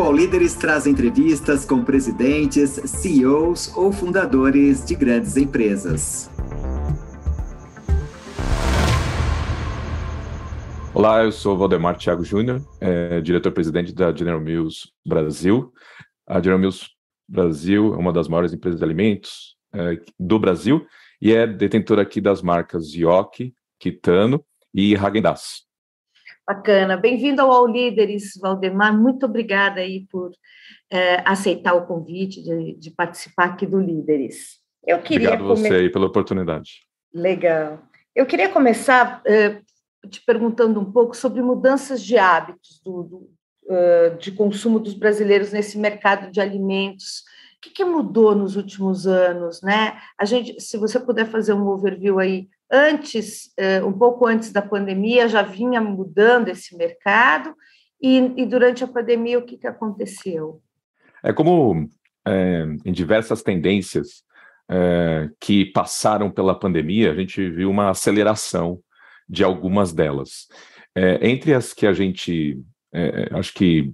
O Líderes traz entrevistas com presidentes, CEOs ou fundadores de grandes empresas. Olá, eu sou Valdemar Thiago Júnior, é, diretor-presidente da General Mills Brasil. A General Mills Brasil é uma das maiores empresas de alimentos é, do Brasil e é detentora aqui das marcas Yoki, Kitano e Häagen-Dazs. Bacana. Bem-vindo ao All Líderes, Valdemar. Muito obrigada aí por é, aceitar o convite de, de, participar aqui do Líderes. Eu queria Obrigado come... você aí pela oportunidade. Legal. Eu queria começar é, te perguntando um pouco sobre mudanças de hábitos do, do, uh, de consumo dos brasileiros nesse mercado de alimentos. O que, que, mudou nos últimos anos, né? A gente, se você puder fazer um overview aí antes, eh, um pouco antes da pandemia, já vinha mudando esse mercado, e, e durante a pandemia, o que, que aconteceu? É como é, em diversas tendências é, que passaram pela pandemia, a gente viu uma aceleração de algumas delas. É, entre as que a gente, acho que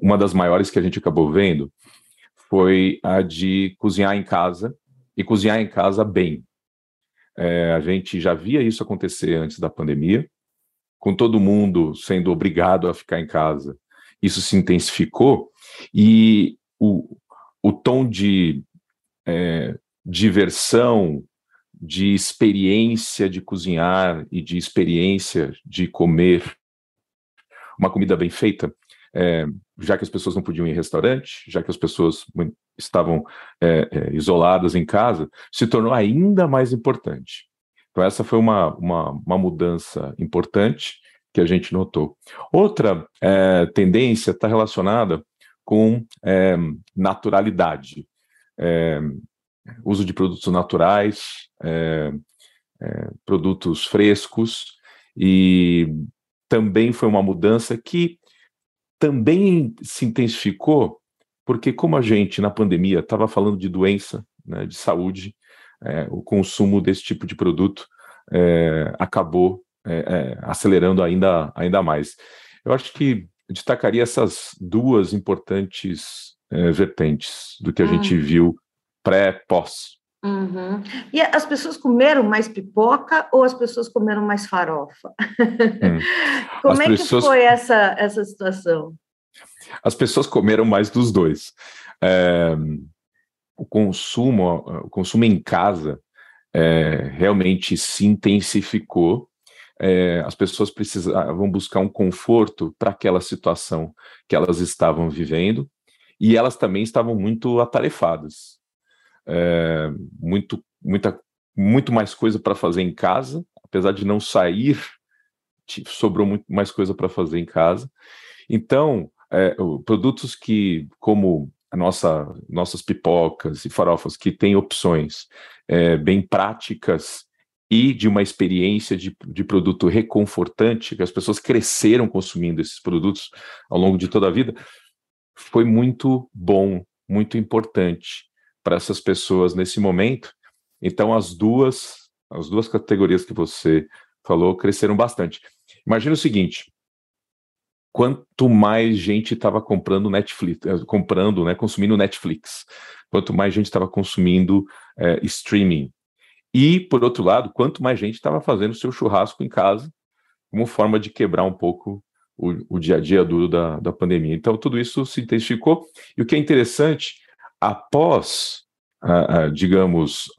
uma das maiores que a gente acabou vendo foi a de cozinhar em casa e cozinhar em casa bem. É, a gente já via isso acontecer antes da pandemia, com todo mundo sendo obrigado a ficar em casa. Isso se intensificou e o, o tom de é, diversão, de experiência de cozinhar e de experiência de comer uma comida bem feita, é, já que as pessoas não podiam ir em restaurante, já que as pessoas estavam é, é, isoladas em casa, se tornou ainda mais importante. Então, essa foi uma, uma, uma mudança importante que a gente notou. Outra é, tendência está relacionada com é, naturalidade, é, uso de produtos naturais, produtos frescos, e também foi uma mudança que também se intensificou porque como a gente na pandemia estava falando de doença, né, de saúde, é, o consumo desse tipo de produto é, acabou é, é, acelerando ainda, ainda mais. Eu acho que destacaria essas duas importantes é, vertentes do que a gente hum. viu pré-pós. Uhum. E as pessoas comeram mais pipoca ou as pessoas comeram mais farofa? Hum. Como as é pessoas... que foi essa, essa situação? As pessoas comeram mais dos dois. É, o consumo, o consumo em casa é, realmente se intensificou. É, as pessoas precisavam buscar um conforto para aquela situação que elas estavam vivendo e elas também estavam muito atarefadas é, muito, muita, muito mais coisa para fazer em casa, apesar de não sair, sobrou muito mais coisa para fazer em casa. Então, é, produtos que, como a nossa, nossas pipocas e farofas, que têm opções é, bem práticas e de uma experiência de, de produto reconfortante, que as pessoas cresceram consumindo esses produtos ao longo de toda a vida, foi muito bom, muito importante para essas pessoas nesse momento. Então, as duas, as duas categorias que você falou cresceram bastante. Imagina o seguinte: quanto mais gente estava comprando Netflix, eh, comprando, né, consumindo Netflix, quanto mais gente estava consumindo é, streaming. E, por outro lado, quanto mais gente estava fazendo seu churrasco em casa, como forma de quebrar um pouco o, o dia a dia duro da, da pandemia. Então, tudo isso se intensificou. E o que é interessante após, digamos,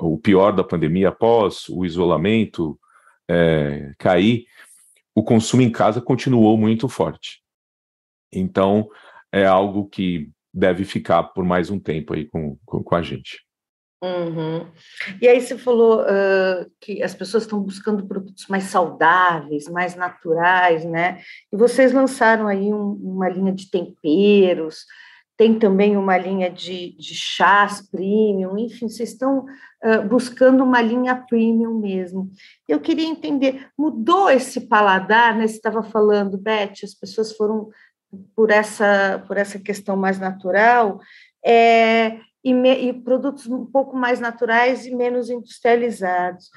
o pior da pandemia, após o isolamento é, cair, o consumo em casa continuou muito forte. Então, é algo que deve ficar por mais um tempo aí com, com, com a gente. Uhum. E aí você falou uh, que as pessoas estão buscando produtos mais saudáveis, mais naturais, né? E vocês lançaram aí um, uma linha de temperos, tem também uma linha de, de chás premium, enfim, vocês estão uh, buscando uma linha premium mesmo. Eu queria entender, mudou esse paladar, né? Você estava falando, Beth, as pessoas foram por essa, por essa questão mais natural, é, e, me, e produtos um pouco mais naturais e menos industrializados.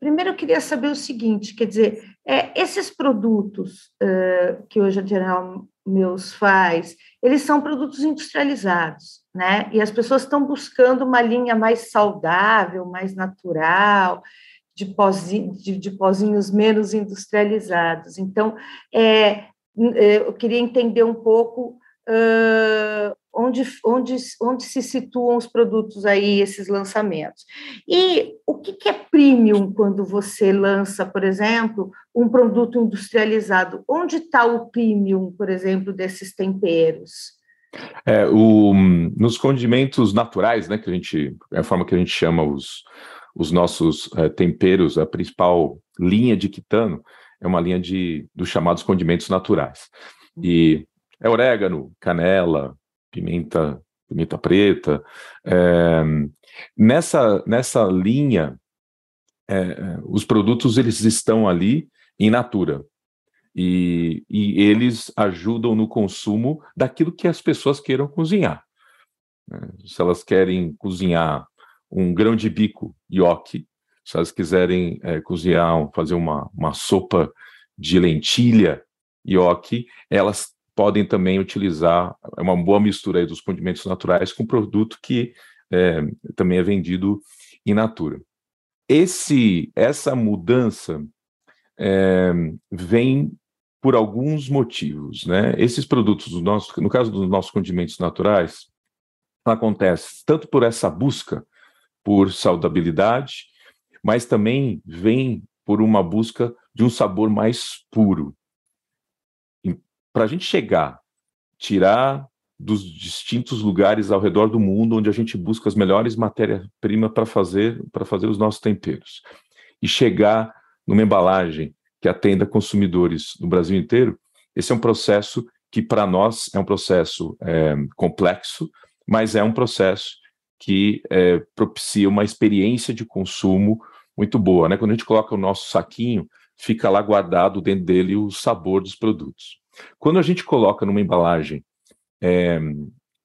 Primeiro eu queria saber o seguinte, quer dizer, é, esses produtos uh, que hoje a General Mills faz, eles são produtos industrializados, né? E as pessoas estão buscando uma linha mais saudável, mais natural, de, pozinho, de, de pozinhos menos industrializados. Então, é, é eu queria entender um pouco onde, onde, onde se situam os produtos aí, esses lançamentos. E o que, que é premium quando você lança, por exemplo, um produto industrializado? Onde está o premium, por exemplo, desses temperos? É, o, nos condimentos naturais, né, que a gente, é a forma que a gente chama os, os nossos é, temperos, a principal linha de quitano é uma linha de dos chamados condimentos naturais. E é orégano, canela, pimenta, pimenta preta. É, nessa, nessa linha, é, os produtos eles estão ali em natura. E, e, eles ajudam no consumo daquilo que as pessoas queiram cozinhar. Se elas querem cozinhar um grão de bico, ioki, se elas quiserem é, cozinhar, fazer uma, uma sopa de lentilha, ioki, elas podem também utilizar é uma boa mistura dos condimentos naturais com produto que é, também é vendido in natura. Esse, essa mudança é, vem por alguns motivos, né? Esses produtos, do nosso, no caso dos nossos condimentos naturais, acontece tanto por essa busca por saudabilidade, mas também vem por uma busca de um sabor mais puro para a gente chegar, tirar dos distintos lugares ao redor do mundo onde a gente busca as melhores matérias-primas para fazer para fazer os nossos temperos e chegar numa embalagem que atenda consumidores no Brasil inteiro, esse é um processo que para nós é um processo é, complexo, mas é um processo que é, propicia uma experiência de consumo muito boa, né? Quando a gente coloca o nosso saquinho, fica lá guardado dentro dele o sabor dos produtos. Quando a gente coloca numa embalagem é,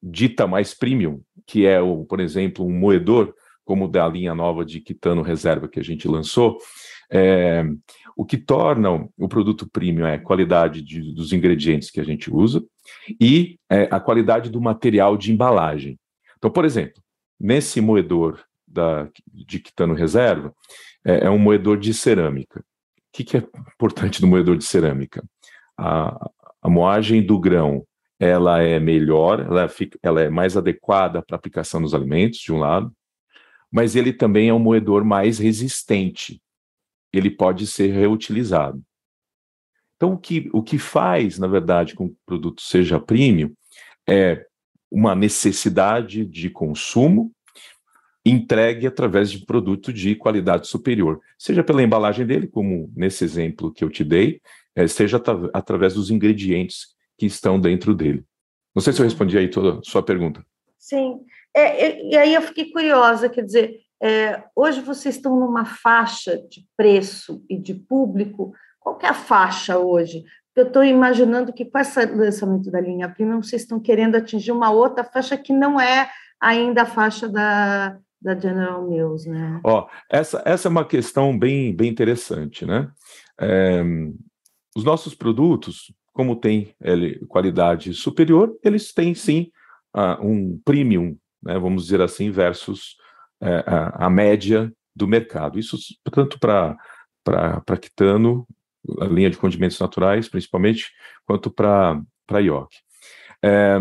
dita mais premium, que é, o, por exemplo, um moedor, como da linha nova de Quitano Reserva que a gente lançou, é, o que torna o produto premium é a qualidade de, dos ingredientes que a gente usa e é, a qualidade do material de embalagem. Então, por exemplo, nesse moedor da, de Quitano Reserva, é, é um moedor de cerâmica. O que, que é importante no moedor de cerâmica? A, a moagem do grão ela é melhor, ela, fica, ela é mais adequada para aplicação nos alimentos, de um lado, mas ele também é um moedor mais resistente. Ele pode ser reutilizado. Então, o que, o que faz, na verdade, com que o produto seja premium é uma necessidade de consumo entregue através de produto de qualidade superior, seja pela embalagem dele, como nesse exemplo que eu te dei, é, seja através dos ingredientes que estão dentro dele. Não sei se eu respondi aí toda a sua pergunta. Sim. É, e aí eu fiquei curiosa, quer dizer, é, hoje vocês estão numa faixa de preço e de público. Qual é a faixa hoje? Eu estou imaginando que com esse lançamento da linha Prima, vocês estão querendo atingir uma outra faixa que não é ainda a faixa da, da General Mills, né? Ó, essa, essa é uma questão bem, bem interessante, né? É, os nossos produtos, como têm qualidade superior, eles têm sim uh, um premium, né, vamos dizer assim, versus uh, a, média do mercado. Isso tanto para Quitano, a linha de condimentos naturais, principalmente, quanto para IOC. É,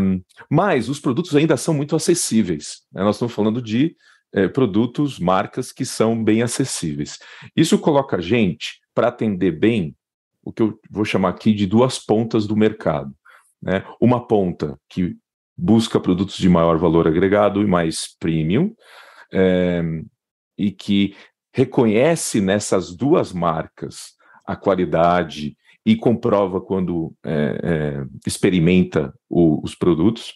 mas os produtos ainda são muito acessíveis. Né? Nós estamos falando de é, produtos, marcas que são bem acessíveis. Isso coloca a gente para atender bem o que eu vou chamar aqui de duas pontas do mercado. Né? Uma ponta que busca produtos de maior valor agregado e mais premium, é, e que reconhece nessas duas marcas a qualidade e comprova quando é, é, experimenta o, os produtos.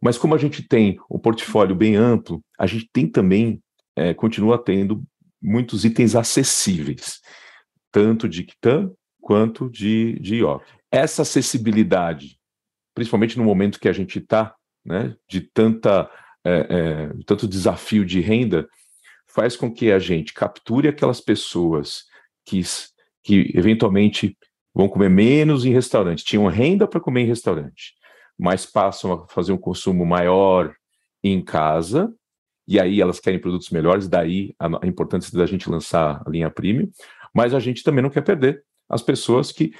Mas como a gente tem um portfólio bem amplo, a gente tem também, continua tendo muitos itens acessíveis tanto de Kitan quanto de, de IOC. Essa acessibilidade, principalmente no momento que a gente está, né, de tanta, é, é, tanto desafio de renda, faz com que a gente capture aquelas pessoas que, que eventualmente vão comer menos em restaurante, tinham renda para comer em restaurante, mas passam a fazer um consumo maior em casa, e aí elas querem produtos melhores, daí a importância da gente lançar a linha premium, mas a gente também não quer perder as pessoas que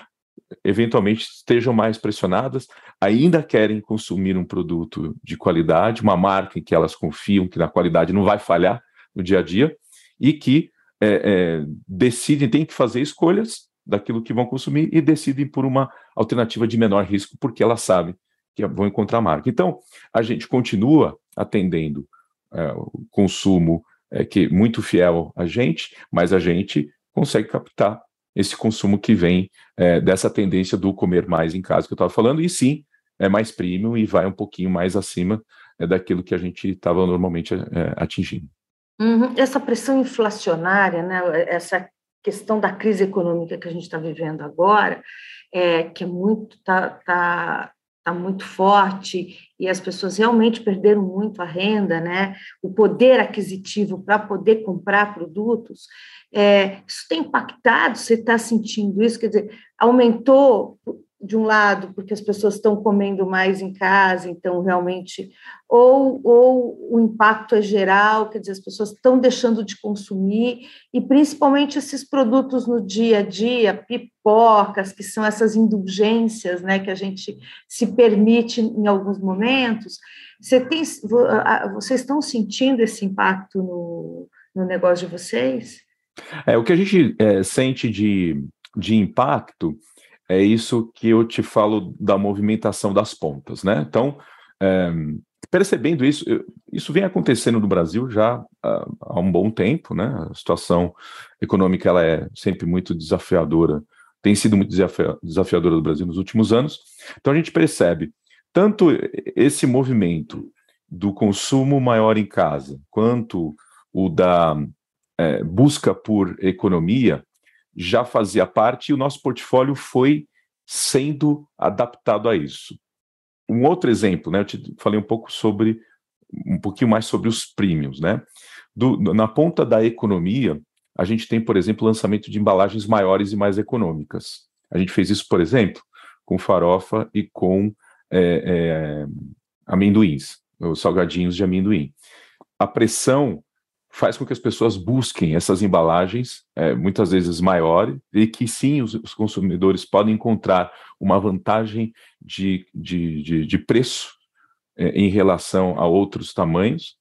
eventualmente estejam mais pressionadas, ainda querem consumir um produto de qualidade, uma marca em que elas confiam que na qualidade não vai falhar no dia a dia, e que é, é, decidem, têm que fazer escolhas daquilo que vão consumir e decidem por uma alternativa de menor risco, porque elas sabem que vão encontrar marca. Então, a gente continua atendendo é, o consumo é, que muito fiel a gente, mas a gente consegue captar esse consumo que vem é, dessa tendência do comer mais em casa que eu estava falando, e sim, é mais premium e vai um pouquinho mais acima é, daquilo que a gente estava normalmente é, atingindo. Uhum. Essa pressão inflacionária, né, essa questão da crise econômica que a gente está vivendo agora, é, que é muito tá, tá, tá muito forte e as pessoas realmente perderam muito a renda, né, o poder aquisitivo para poder comprar produtos, é, isso tem impactado? Você está sentindo isso? Quer dizer, aumentou de um lado porque as pessoas estão comendo mais em casa, então realmente, ou, ou o impacto é geral, quer dizer, as pessoas estão deixando de consumir, e principalmente esses produtos no dia a dia, pipocas, que são essas indulgências né, que a gente se permite em alguns momentos. Você tem, vocês estão sentindo esse impacto no, no negócio de vocês? É, o que a gente é, sente de, de impacto é isso que eu te falo da movimentação das pontas, né? Então, é, percebendo isso, isso vem acontecendo no Brasil já há, um bom tempo, né? A situação econômica ela é sempre muito desafiadora, tem sido muito desafiadora do Brasil nos últimos anos. Então a gente percebe tanto esse movimento do consumo maior em casa, quanto o da é, busca por economia já fazia parte e o nosso portfólio foi sendo adaptado a isso. Um outro exemplo, né? Eu te falei um pouco sobre um pouquinho mais sobre os premiums, né? Do, na ponta da economia, a gente tem, por exemplo, lançamento de embalagens maiores e mais econômicas. A gente fez isso, por exemplo, com farofa e com é, é, amendoins, os salgadinhos de amendoim. A pressão faz com que as pessoas busquem essas embalagens, é, muitas vezes maiores, e que sim, os, os consumidores podem encontrar uma vantagem de, de, de, de preço é, em relação a outros tamanhos.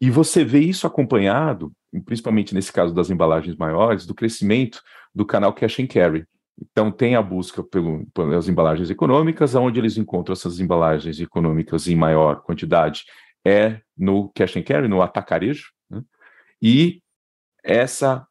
E você vê isso acompanhado, principalmente nesse caso das embalagens maiores, do crescimento do canal Cash and Carry. Então, tem a busca pelo, pelas embalagens econômicas, onde eles encontram essas embalagens econômicas em maior quantidade é no cash and carry, no atacarejo, e essa,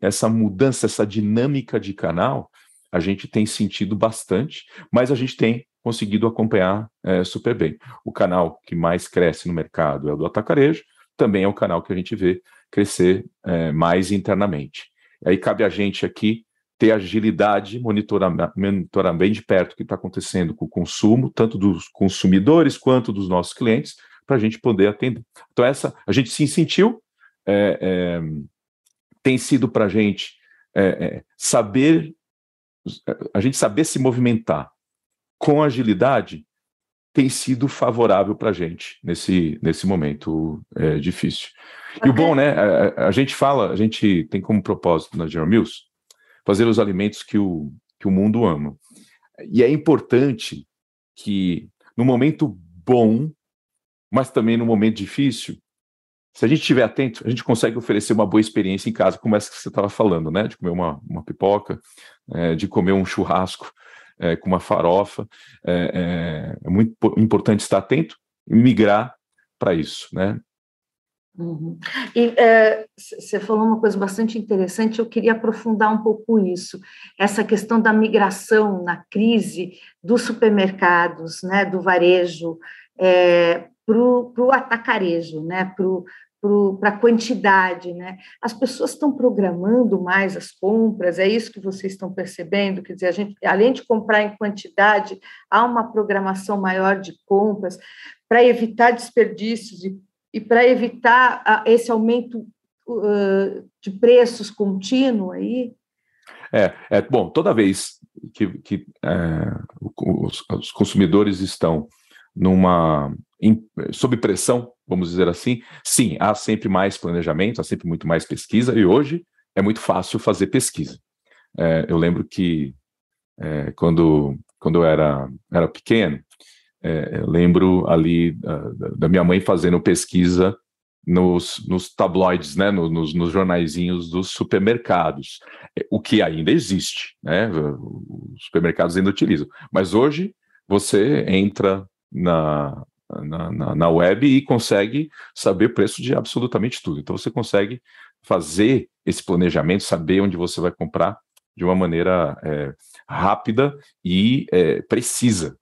essa mudança, essa dinâmica de canal, a gente tem sentido bastante, mas a gente tem conseguido acompanhar é, super bem. O canal que mais cresce no mercado é o do atacarejo, também é o canal que a gente vê crescer é, mais internamente. Aí cabe a gente aqui ter agilidade, monitorar, monitorar bem de perto o que está acontecendo com o consumo, tanto dos consumidores quanto dos nossos clientes, para a gente poder atender. Então, essa a gente se sentiu é, é, tem sido para a gente é, é, saber, a gente saber se movimentar com agilidade tem sido favorável para a gente nesse, nesse momento é, difícil. E o bom, né? A, a, gente fala, a gente tem como propósito na General Mills fazer os alimentos que o, que o mundo ama. E é importante que no momento bom, mas também no momento difícil, se a gente estiver atento, a gente consegue oferecer uma boa experiência em casa, como essa que você estava falando, né? De comer uma, uma pipoca, é, de comer um churrasco é, com uma farofa. É, é, é muito importante estar atento e migrar para isso, né? Uhum. E você é, falou uma coisa bastante interessante, eu queria aprofundar um pouco isso, essa questão da migração na crise dos supermercados, né, do varejo, é, para o atacarejo, né? para a quantidade, né? As pessoas estão programando mais as compras, é isso que vocês estão percebendo? Quer dizer, a gente, além de comprar em quantidade, há uma programação maior de compras para evitar desperdícios e, e para evitar esse aumento uh, de preços contínuo aí? É, é bom, toda vez que, que é, os, os, consumidores estão numa em, sob pressão, vamos dizer assim, sim, há sempre mais planejamento, há sempre muito mais pesquisa, e hoje é muito fácil fazer pesquisa. É, eu lembro que é, quando, quando eu era, era pequeno, é, eu lembro ali uh, da minha mãe fazendo pesquisa nos, nos tabloides, né, nos, nos jornaizinhos dos supermercados, é, o que ainda existe, né, os supermercados ainda utilizam. Mas hoje você entra na, na, na, web e consegue saber o preço de absolutamente tudo. Então você consegue fazer esse planejamento, saber onde você vai comprar de uma maneira é, rápida e é, precisa.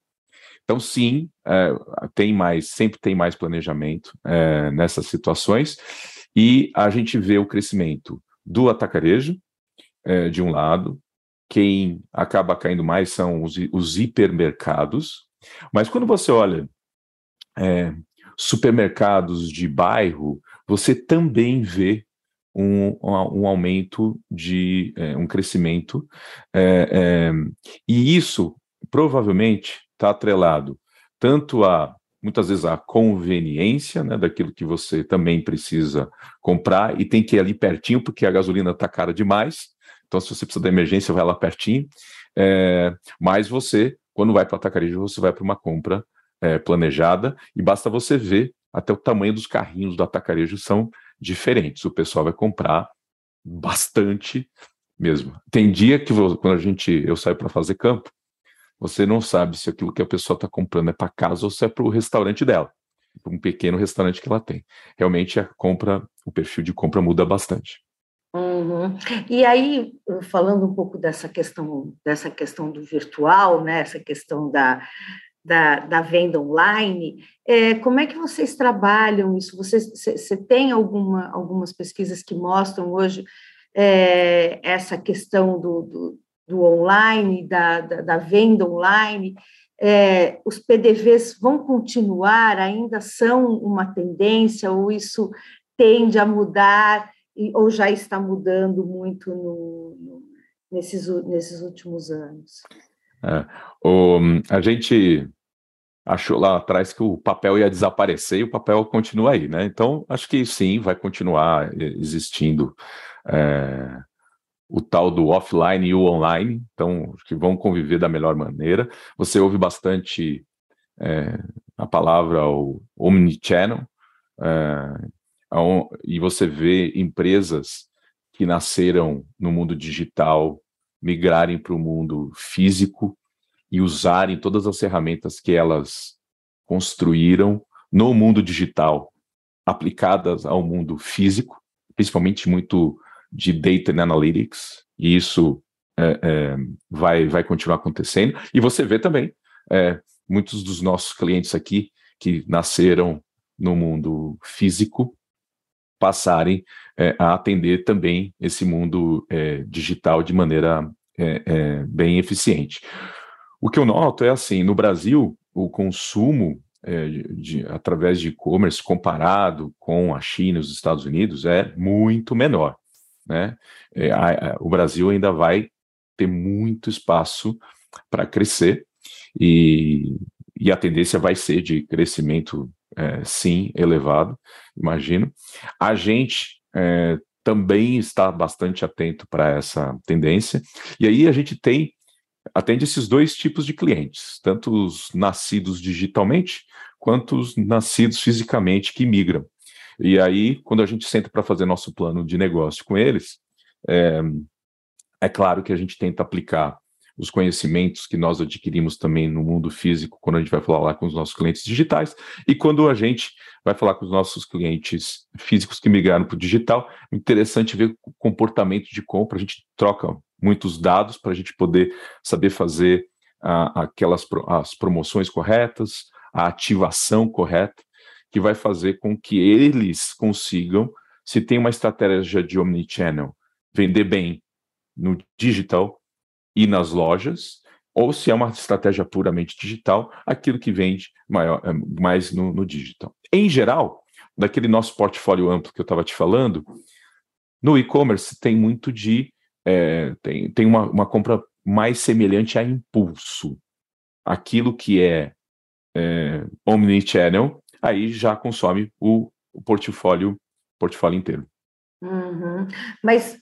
Então, sim, é, tem mais, sempre tem mais planejamento é, nessas situações, e a gente vê o crescimento do atacarejo, é, de um lado, quem acaba caindo mais são os, os hipermercados, mas quando você olha é, supermercados de bairro, você também vê um, um aumento de é, um crescimento, é, é, e isso provavelmente está atrelado tanto a muitas vezes a conveniência né, daquilo que você também precisa comprar e tem que ir ali pertinho porque a gasolina está cara demais. Então, se você precisa da emergência, vai lá pertinho. É, mas você, quando vai para o atacarejo, você vai para uma compra é, planejada e basta você ver até o tamanho dos carrinhos do atacarejo são diferentes. O pessoal vai comprar bastante mesmo. Tem dia que quando a gente eu saio para fazer campo, você não sabe se aquilo que a pessoa está comprando é para casa ou se é para o restaurante dela, para um pequeno restaurante que ela tem. Realmente a compra, o perfil de compra muda bastante. Uhum. E aí, falando um pouco dessa questão, dessa questão do virtual, né, essa questão da, da, da venda online, é, como é que vocês trabalham isso? Você, você tem alguma, algumas pesquisas que mostram hoje é, essa questão do, do, do online, da, da, da, venda online? É, os PDVs vão continuar, ainda são uma tendência, ou isso tende a mudar, ou já está mudando muito no, no, nesses, nesses últimos anos? É, o, a gente achou lá atrás que o papel ia desaparecer e o papel continua aí, né? Então, acho que sim, vai continuar existindo é, o tal do offline e o online, então, que vão conviver da melhor maneira. Você ouve bastante é, a palavra o omnichannel, é, e você vê empresas que nasceram no mundo digital migrarem para o mundo físico, e usarem todas as ferramentas que elas construíram no mundo digital, aplicadas ao mundo físico, principalmente muito de data and analytics, e isso é, é, vai, vai continuar acontecendo. E você vê também é, muitos dos nossos clientes aqui que nasceram no mundo físico passarem é, a atender também esse mundo é, digital de maneira é, bem eficiente. O que eu noto é assim, no Brasil, o consumo é, de, através de e-commerce comparado com a China e os Estados Unidos é muito menor. Né? É, a, a, o Brasil ainda vai ter muito espaço para crescer e, e, a tendência vai ser de crescimento, é, sim, elevado, imagino. A gente é, também está bastante atento para essa tendência, e aí a gente tem atende esses dois tipos de clientes, tanto os nascidos digitalmente quanto os nascidos fisicamente que migram. E aí, quando a gente senta para fazer nosso plano de negócio com eles, é, é claro que a gente tenta aplicar os conhecimentos que nós adquirimos também no mundo físico, quando a gente vai falar lá com os nossos clientes digitais, e quando a gente vai falar com os nossos clientes físicos que migraram para o digital, interessante ver o comportamento de compra, a gente troca muitos dados para a gente poder saber fazer aquelas as promoções corretas, a ativação correta, que vai fazer com que eles consigam, se tem uma estratégia de omnichannel, vender bem no digital e nas lojas, ou se é uma estratégia puramente digital, aquilo que vende maior, eh, mais no, no digital. Em geral, daquele nosso portfólio amplo que eu estava te falando, no e-commerce tem muito de é, tem, tem uma, uma compra mais semelhante a impulso. Aquilo que é, é omnichannel, aí já consome o, o portfólio, portfólio inteiro. Uhum. Mas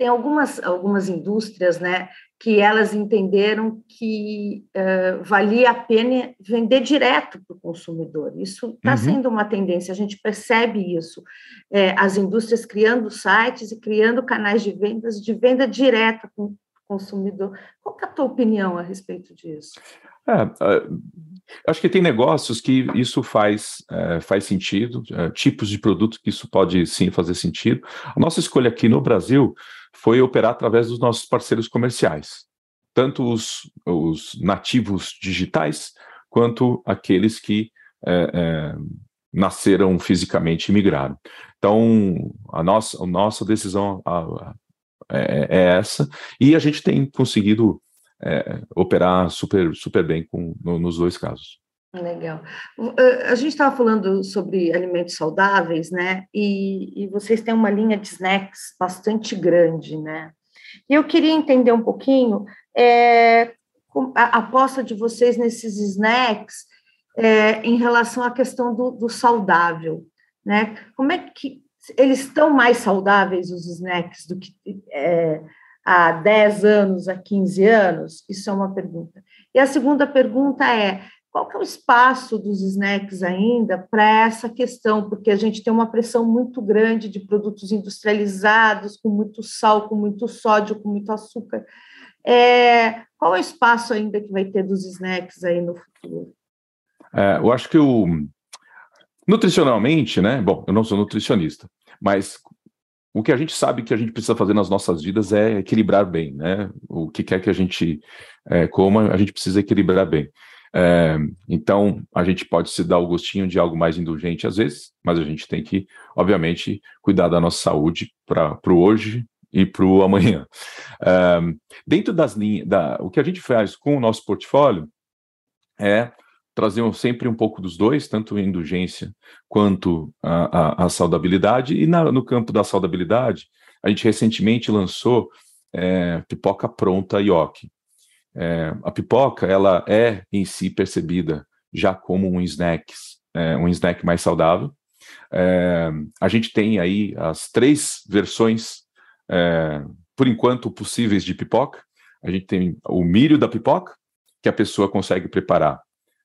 tem algumas, algumas indústrias né, que elas entenderam que uh, valia a pena vender direto para o consumidor. Isso está uhum. sendo uma tendência, a gente percebe isso. É, as indústrias criando sites e criando canais de vendas de venda direta com o consumidor. Qual é a tua opinião a respeito disso? É, uh, acho que tem negócios que isso faz, uh, faz sentido, uh, tipos de produtos que isso pode sim fazer sentido. A nossa escolha aqui no Brasil foi operar através dos nossos parceiros comerciais, tanto os, os nativos digitais quanto aqueles que é, nasceram fisicamente e migraram. Então, a nossa, a nossa decisão a, a, é, é essa, e a gente tem conseguido é, operar super, super bem com, no, nos dois casos. Legal. A gente estava falando sobre alimentos saudáveis, né? E, e, vocês têm uma linha de snacks bastante grande, né? E eu queria entender um pouquinho é, a aposta de vocês nesses snacks é, em relação à questão do, do saudável, né? Como é que eles estão mais saudáveis, os snacks, do que é, há 10 anos, há 15 anos? Isso é uma pergunta. E a segunda pergunta é: qual que é o espaço dos snacks ainda para essa questão? Porque a gente tem uma pressão muito grande de produtos industrializados, com muito sal, com muito sódio, com muito açúcar. É, qual é o espaço ainda que vai ter dos snacks aí no futuro? É, eu acho que o nutricionalmente, né? Bom, eu não sou nutricionista, mas o que a gente sabe que a gente precisa fazer nas nossas vidas é equilibrar bem, né? O que quer que a gente é, coma, a gente precisa equilibrar bem. É, então, a gente pode se dar o gostinho de algo mais indulgente às vezes, mas a gente tem que, obviamente, cuidar da nossa saúde para o hoje e para o amanhã. É, dentro das linhas, da, o que a gente faz com o nosso portfólio é trazer sempre um pouco dos dois, tanto a indulgência quanto a, a, a saudabilidade. E na, no campo da saudabilidade, a gente recentemente lançou é, pipoca pronta Yoki. É, a pipoca ela é em si percebida já como um snack, é, um snack mais saudável. É, a gente tem aí as três versões, é, por enquanto, possíveis de pipoca. A gente tem o milho da pipoca, que a pessoa consegue preparar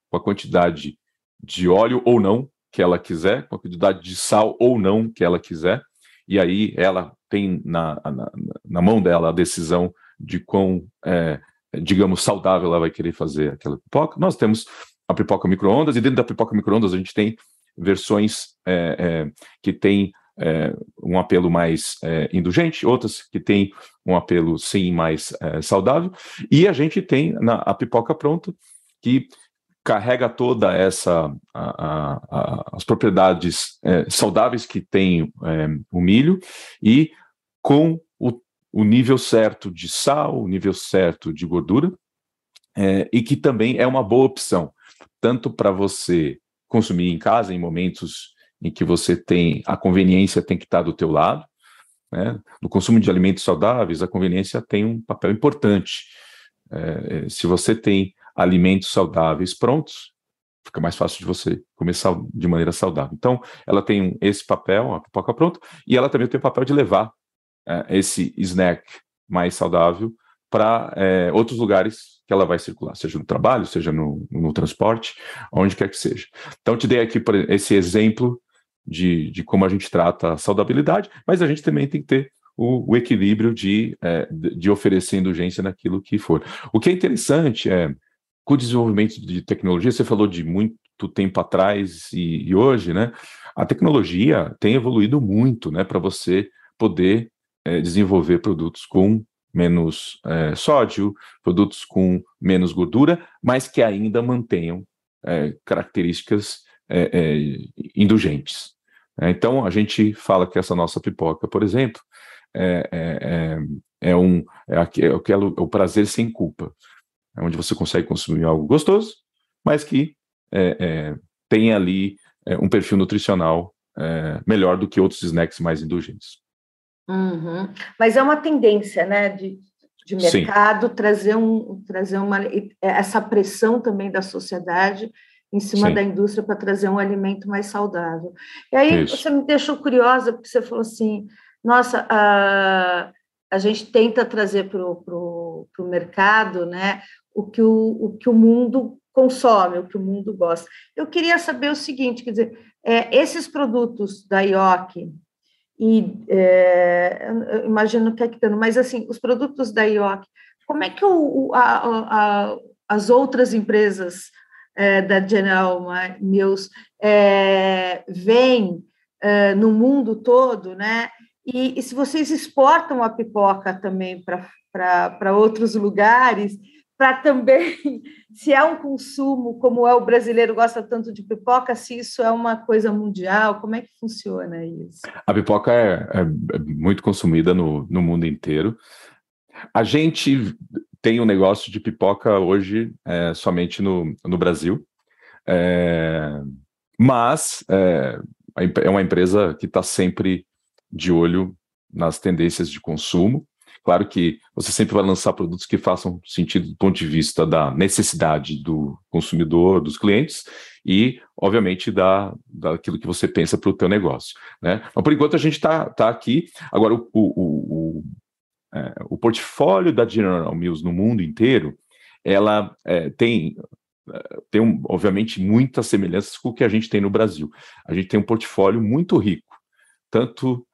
com a quantidade de óleo ou não que ela quiser, com a quantidade de sal ou não que ela quiser, e aí ela tem na, na, na mão dela a decisão de quão, é, digamos, saudável ela vai querer fazer aquela pipoca. Nós temos a pipoca micro-ondas, e dentro da pipoca micro-ondas a gente tem versões é, é, que têm é, um apelo mais é, indulgente, outras que têm um apelo, sim, mais é, saudável, e a gente tem na, a pipoca pronta, que carrega toda essa a, a, a, as propriedades é, saudáveis que tem o milho e com o, nível certo de sal, o nível certo de gordura é, e que também é uma boa opção tanto para você consumir em casa em momentos em que você tem a conveniência tem que estar do teu lado né? no consumo de alimentos saudáveis a conveniência tem um papel importante é, é, se você tem alimentos saudáveis prontos, fica mais fácil de você comer de maneira saudável. Então, ela tem esse papel, a pipoca pronta, e ela também tem o papel de levar é, esse snack mais saudável para é, outros lugares que ela vai circular, seja no trabalho, seja no, no transporte, onde quer que seja. Então, te dei aqui esse exemplo de, de como a gente trata a saudabilidade, mas a gente também tem que ter o, o equilíbrio de, é, de oferecer indulgência naquilo que for. O que é interessante é com o desenvolvimento de tecnologia, você falou de muito tempo atrás e, e hoje, né? A tecnologia tem evoluído muito, né? Para você poder é, desenvolver produtos com menos é, sódio, produtos com menos gordura, mas que ainda mantenham é, características é, é, indulgentes. É, então, a gente fala que essa nossa pipoca, por exemplo, é, é um, é, aquele, é o prazer sem culpa onde você consegue consumir algo gostoso, mas que é, é, tem ali é, um perfil nutricional é, melhor do que outros snacks mais indulgentes. Uhum. Mas é uma tendência, né, de, de mercado trazer um trazer uma essa pressão também da sociedade em cima Sim. da indústria para trazer um alimento mais saudável. E aí Isso. você me deixou curiosa porque você falou assim, nossa, a, a gente tenta trazer para o mercado, né, o que o, o que o mundo consome, o que o mundo gosta. Eu queria saber o seguinte, quer dizer, é, esses produtos da IOC, e é, imagino que é que mas assim, os produtos da IOC, como é que o, a, a, as outras empresas é, da General Mills é, veem é, no mundo todo, né? E, e, se vocês exportam a pipoca também para outros lugares, para também, se é um consumo, como é o brasileiro gosta tanto de pipoca, se isso é uma coisa mundial, como é que funciona isso? A pipoca é, é, é muito consumida no, no mundo inteiro. A gente tem um negócio de pipoca hoje é, somente no, no Brasil, é, mas é, é uma empresa que está sempre de olho nas tendências de consumo Claro que você sempre vai lançar produtos que façam sentido do ponto de vista da necessidade do consumidor, dos clientes e, obviamente, da, daquilo que você pensa para o teu negócio. Né? Mas, por enquanto, a gente está tá aqui. Agora, o, o, o, é, o, portfólio da General Mills no mundo inteiro, ela é, tem é, tem, um, obviamente, muitas semelhanças com o que a gente tem no Brasil. A gente tem um portfólio muito rico, tanto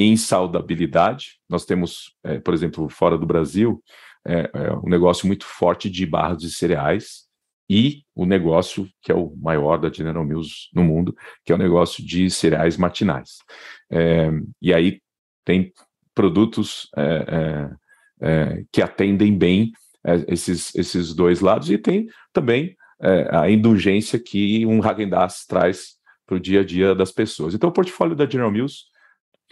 em saudabilidade. Nós temos, é, por exemplo, fora do Brasil, é, é, um negócio muito forte de barras de cereais e o negócio que é o maior da General Mills no mundo, que é o negócio de cereais matinais. E aí tem produtos que atendem bem esses, esses dois lados e tem também a indulgência que um Häagen-Dazs traz para o dia a dia das pessoas. Então, o portfólio da General Mills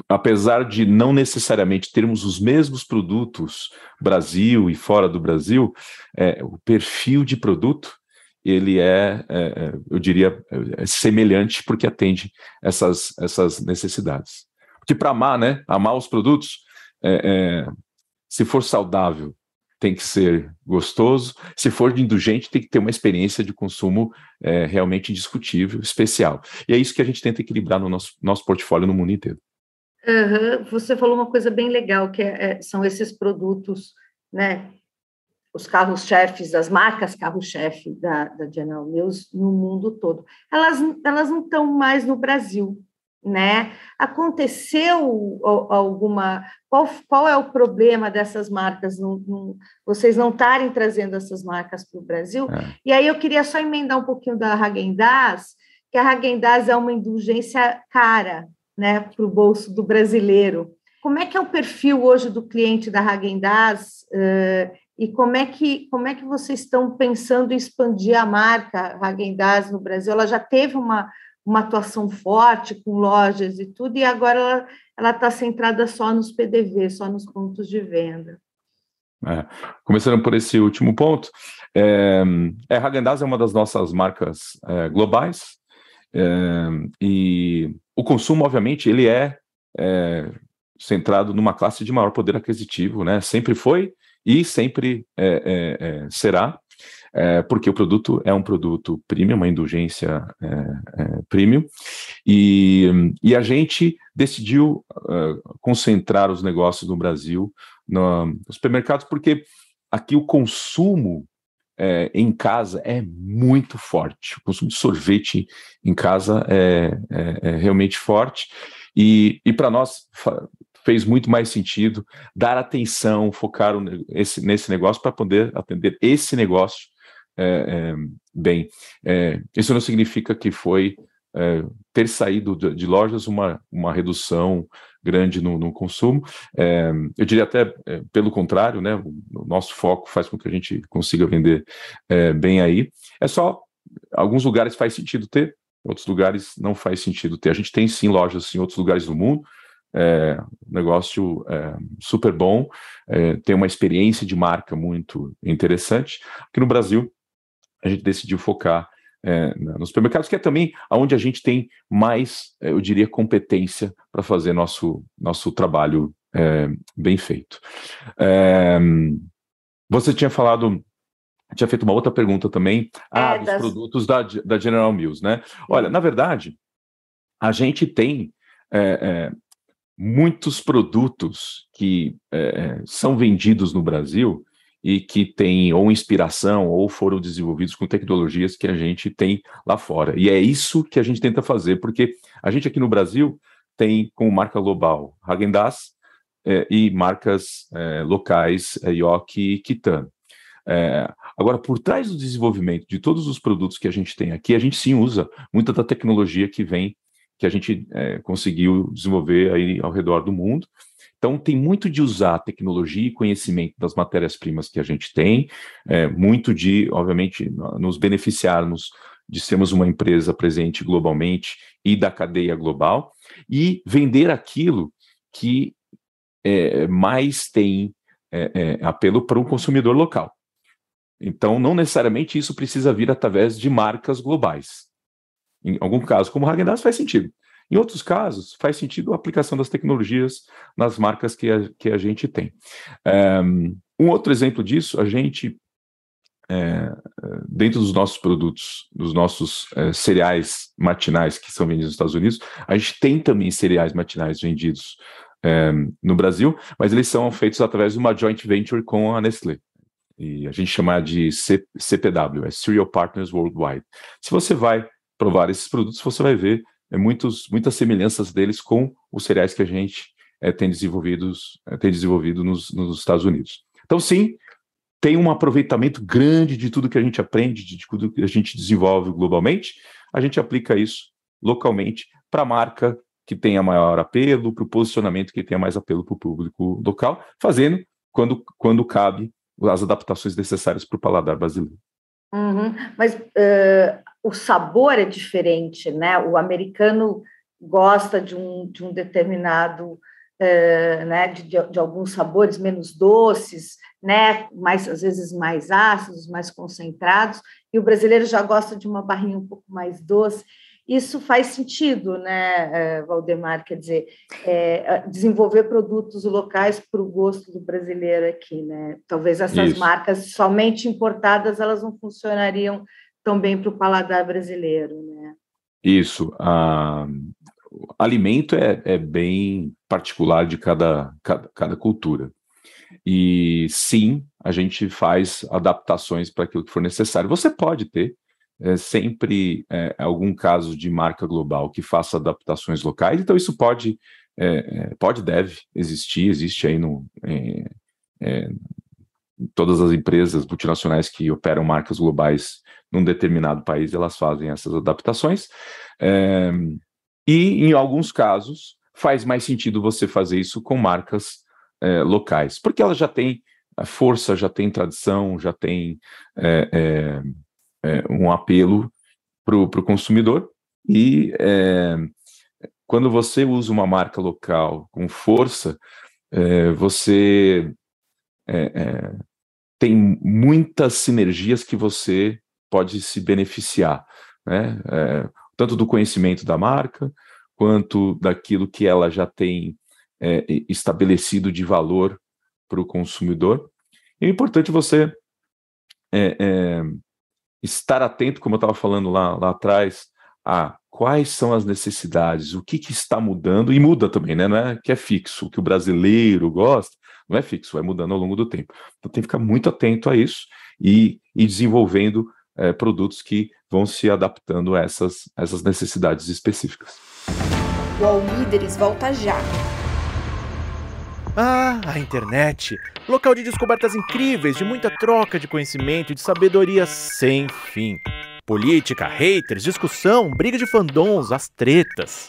apesar de não necessariamente termos os mesmos produtos Brasil e fora do Brasil, é, o perfil de produto ele é, é, é eu diria, é semelhante porque atende essas, essas necessidades. Porque para amar, né, amar os produtos, é, é, se for saudável, tem que ser gostoso, se for indulgente, tem que ter uma experiência de consumo é, realmente indiscutível, especial. E é isso que a gente tenta equilibrar no nosso, nosso portfólio no mundo inteiro. Uhum. Você falou uma coisa bem legal, que é, é são esses produtos, né? Os carros-chefes, as marcas carro-chefe da, da General Mills no mundo todo. Elas, elas não estão mais no Brasil, né? Aconteceu alguma. Qual, qual é o problema dessas marcas? Não, não, vocês não estarem trazendo essas marcas para o Brasil? É. E aí eu queria só emendar um pouquinho da Häagen-Dazs, que a Häagen-Dazs é uma indulgência cara, né, para o bolso do brasileiro. Como é que é o perfil hoje do cliente da Häagen-Dazs uh, e como é, que, como é que vocês estão pensando em expandir a marca Häagen-Dazs no Brasil? Ela já teve uma, uma atuação forte com lojas e tudo, e agora ela está centrada só nos PDV, só nos pontos de venda. É, começando por esse último ponto, é, é, a Häagen-Dazs é uma das nossas marcas é, globais, é, e o consumo, obviamente, ele é, é, centrado numa classe de maior poder aquisitivo, né? Sempre foi e sempre é, será, porque o produto é um produto premium, uma indulgência premium, e, e a gente decidiu concentrar os negócios no Brasil no, nos supermercados, porque aqui o consumo é, em casa é muito forte. O consumo de sorvete em casa é, é, é realmente forte. E, e para nós fez muito mais sentido dar atenção, focar esse, nesse negócio para poder atender esse negócio é, é, bem. isso não significa que foi ter saído de, lojas uma, uma redução grande no, no consumo. É, eu diria até é, pelo contrário, né? O, nosso foco faz com que a gente consiga vender é, bem aí. É só alguns lugares faz sentido ter, outros lugares não faz sentido ter. A gente tem sim lojas em outros lugares do mundo. É, negócio é, super bom, é, tem uma experiência de marca muito interessante. Aqui no Brasil, a gente decidiu focar é, nos supermercados, que é também onde a gente tem mais, é, eu diria, competência para fazer nosso, nosso trabalho é, bem feito. É, você tinha falado tinha feito uma outra pergunta também, ah, é, dos das... produtos da, da General Mills, né? Olha, na verdade, a gente tem é, muitos produtos que são vendidos no Brasil e que têm ou inspiração ou foram desenvolvidos com tecnologias que a gente tem lá fora. E é isso que a gente tenta fazer, porque a gente aqui no Brasil tem como marca global Häagen-Dazs é, e marcas é, locais é, Yoki e Kitano. Agora, por trás do desenvolvimento de todos os produtos que a gente tem aqui, a gente sim usa muita da tecnologia que vem que a gente conseguiu desenvolver aí ao redor do mundo. Então, tem muito de usar tecnologia e conhecimento das matérias-primas que a gente tem, é, muito de, obviamente, nos beneficiarmos de sermos uma empresa presente globalmente e da cadeia global, e vender aquilo que é, mais tem é, é, apelo para um consumidor local. Então, não necessariamente isso precisa vir através de marcas globais. Em algum caso, como Häagen faz sentido. Em outros casos, faz sentido a aplicação das tecnologias nas marcas que a, que a gente tem. Um outro exemplo disso, a gente, é, dentro dos nossos produtos, dos nossos é, cereais matinais que são vendidos nos Estados Unidos, a gente tem também cereais matinais vendidos é, no Brasil, mas eles são feitos através de uma joint venture com a Nestlé. E a gente chama de C, CPW, é Cereal Partners Worldwide. Se você vai provar esses produtos, você vai ver muitos, muitas semelhanças deles com os cereais que a gente é, tem, desenvolvidos, é, tem desenvolvido nos, nos, Estados Unidos. Então, sim, tem um aproveitamento grande de tudo que a gente aprende, de tudo que a gente desenvolve globalmente, a gente aplica isso localmente para a marca que tenha maior apelo, para o posicionamento que tenha mais apelo para o público local, fazendo, quando, quando cabe, as adaptações necessárias para o paladar brasileiro. Uhum. Mas uh, o sabor é diferente, né? O americano gosta de um, de um determinado, uh, né? De, de, de, alguns sabores menos doces, né? Mais às vezes mais ácidos, mais concentrados, e o brasileiro já gosta de uma barrinha um pouco mais doce. Isso faz sentido, né, eh, Valdemar? Quer dizer, é, desenvolver produtos locais para o gosto do brasileiro aqui, né? Talvez essas Isso. marcas somente importadas elas não funcionariam tão bem para o paladar brasileiro, né? Isso. Ah, alimento é, é, bem particular de cada, cada, cada cultura. E sim, a gente faz adaptações para aquilo que for necessário. Você pode ter é, sempre é, algum caso de marca global que faça adaptações locais, então isso pode, é, pode deve existir, existe aí no, todas as empresas multinacionais que operam marcas globais num determinado país, elas fazem essas adaptações, e em alguns casos faz mais sentido você fazer isso com marcas locais, porque elas já têm força, já tem tradição, já tem é, é, é, um apelo para o consumidor. E é, quando você usa uma marca local com força, é, você é, é, tem muitas sinergias que você pode se beneficiar, né? É, tanto do conhecimento da marca, quanto daquilo que ela já tem estabelecido de valor para o consumidor. E é importante você é, estar atento, como eu estava falando lá, lá atrás, a quais são as necessidades, o que, que está mudando, e muda também, né? Não é que é fixo, o que o brasileiro gosta, não é fixo, vai mudando ao longo do tempo. Então tem que ficar muito atento a isso e, e desenvolvendo é, produtos que vão se adaptando a essas, essas necessidades específicas. O All Líderes volta já. Ah, a internet! Local de descobertas incríveis, de muita troca de conhecimento e de sabedoria sem fim. Política, haters, discussão, briga de fandons, as tretas.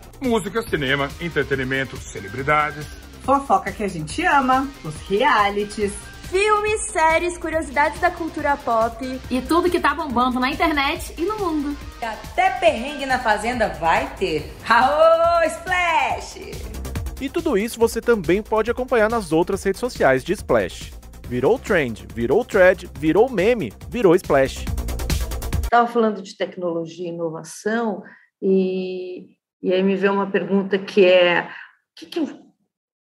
Música, cinema, entretenimento, celebridades fofoca que a gente ama, os realities, filmes, séries, curiosidades da cultura pop e tudo que tá bombando na internet e no mundo. Até perrengue na fazenda vai ter. Aô, Splash! E tudo isso você também pode acompanhar nas outras redes sociais de Splash. Virou trend, virou thread, virou meme, virou Splash. Estava falando de tecnologia e inovação e, e aí me veio uma pergunta que é que, que,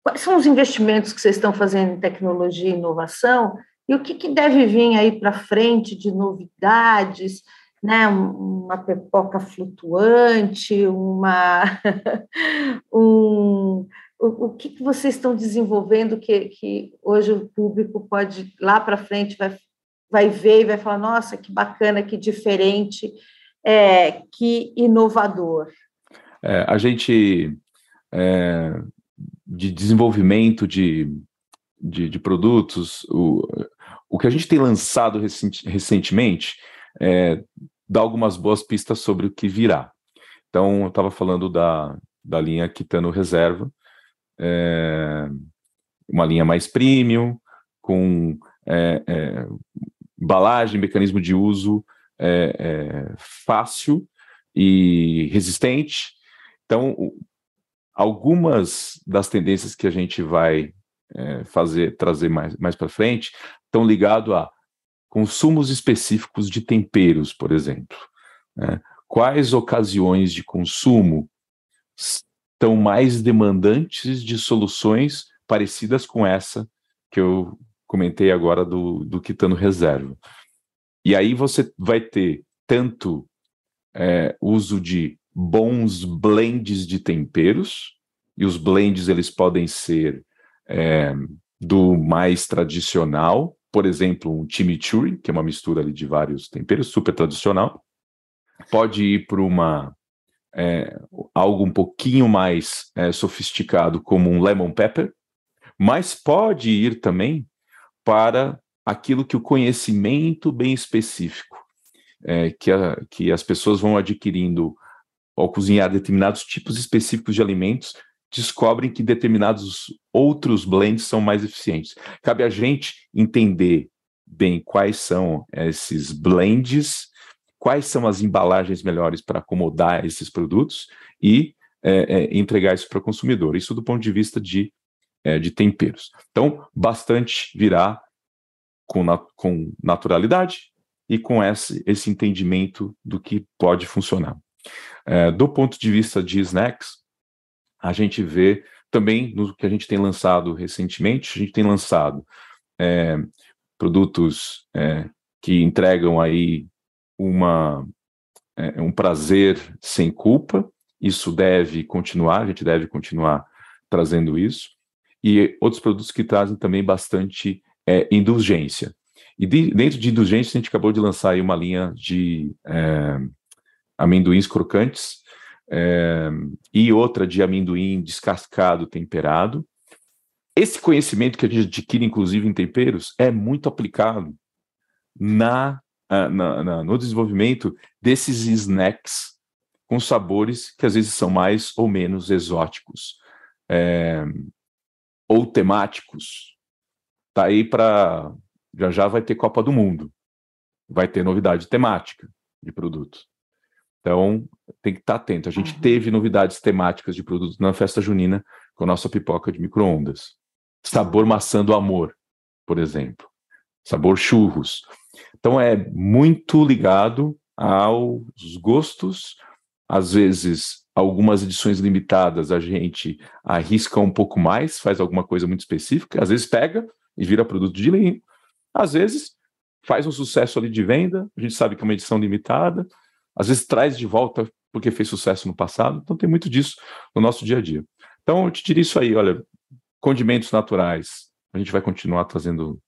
quais são os investimentos que vocês estão fazendo em tecnologia e inovação e o que, que deve vir aí para frente de novidades, né? uma pipoca flutuante, uma um, o, o que, que vocês estão desenvolvendo que, que hoje o público pode lá para frente vai, vai ver e vai falar nossa que bacana que diferente é, que inovador é, a gente é, de desenvolvimento de, de, de, produtos, o, o que a gente tem lançado recent, recentemente é, dá algumas boas pistas sobre o que virá. Então, eu estava falando da, da linha Kitano Reserva, é, uma linha mais premium, com é, é, embalagem, mecanismo de uso fácil e resistente, então, algumas das tendências que a gente vai é, fazer, trazer mais, mais para frente, estão ligados a consumos específicos de temperos, por exemplo. Né? Quais ocasiões de consumo estão mais demandantes de soluções parecidas com essa que eu comentei agora do, do Quitano Reserva. E aí você vai ter tanto é, uso de bons blends de temperos, e os blends eles podem ser é, do mais tradicional, por exemplo, um chimichurri, que é uma mistura ali de vários temperos, super tradicional. Pode ir para uma é, algo um pouquinho mais é, sofisticado, como um lemon pepper, mas pode ir também para aquilo que o conhecimento bem específico, é, que, a, que as pessoas vão adquirindo ao cozinhar determinados tipos específicos de alimentos, descobrem que determinados outros blends são mais eficientes. Cabe a gente entender bem quais são esses blends, quais são as embalagens melhores para acomodar esses produtos e é, é, entregar isso para o consumidor. Isso do ponto de vista de, é, de temperos. Então, bastante virá com, na, com naturalidade e com esse, esse entendimento do que pode funcionar. É, do ponto de vista de snacks, a gente vê também no que a gente tem lançado recentemente, a gente tem lançado é, produtos é, que entregam aí uma, é, um prazer sem culpa, isso deve continuar, a gente deve continuar trazendo isso, e outros produtos que trazem também bastante é, indulgência. E de, dentro de indulgência, a gente acabou de lançar aí uma linha de é, amendoins crocantes, é, e outra de amendoim descascado temperado. Esse conhecimento que a gente adquire, inclusive em temperos, é muito aplicado na, na, na, no desenvolvimento desses snacks com sabores que às vezes são mais ou menos exóticos é, ou temáticos. Tá aí para já já vai ter Copa do Mundo, vai ter novidade temática de produto. Então, tem que estar atento. A gente uhum. teve novidades temáticas de produtos na festa junina com a nossa pipoca de micro-ondas. Sabor maçã do amor, por exemplo. Sabor churros. Então, é muito ligado aos gostos. Às vezes, algumas edições limitadas a gente arrisca um pouco mais, faz alguma coisa muito específica. Às vezes, pega e vira produto de linha. Às vezes, faz um sucesso ali de venda. A gente sabe que é uma edição limitada às vezes traz de volta porque fez sucesso no passado. Então tem muito disso no nosso dia a dia. Então eu te diria isso aí, olha, condimentos naturais, a gente vai continuar trazendo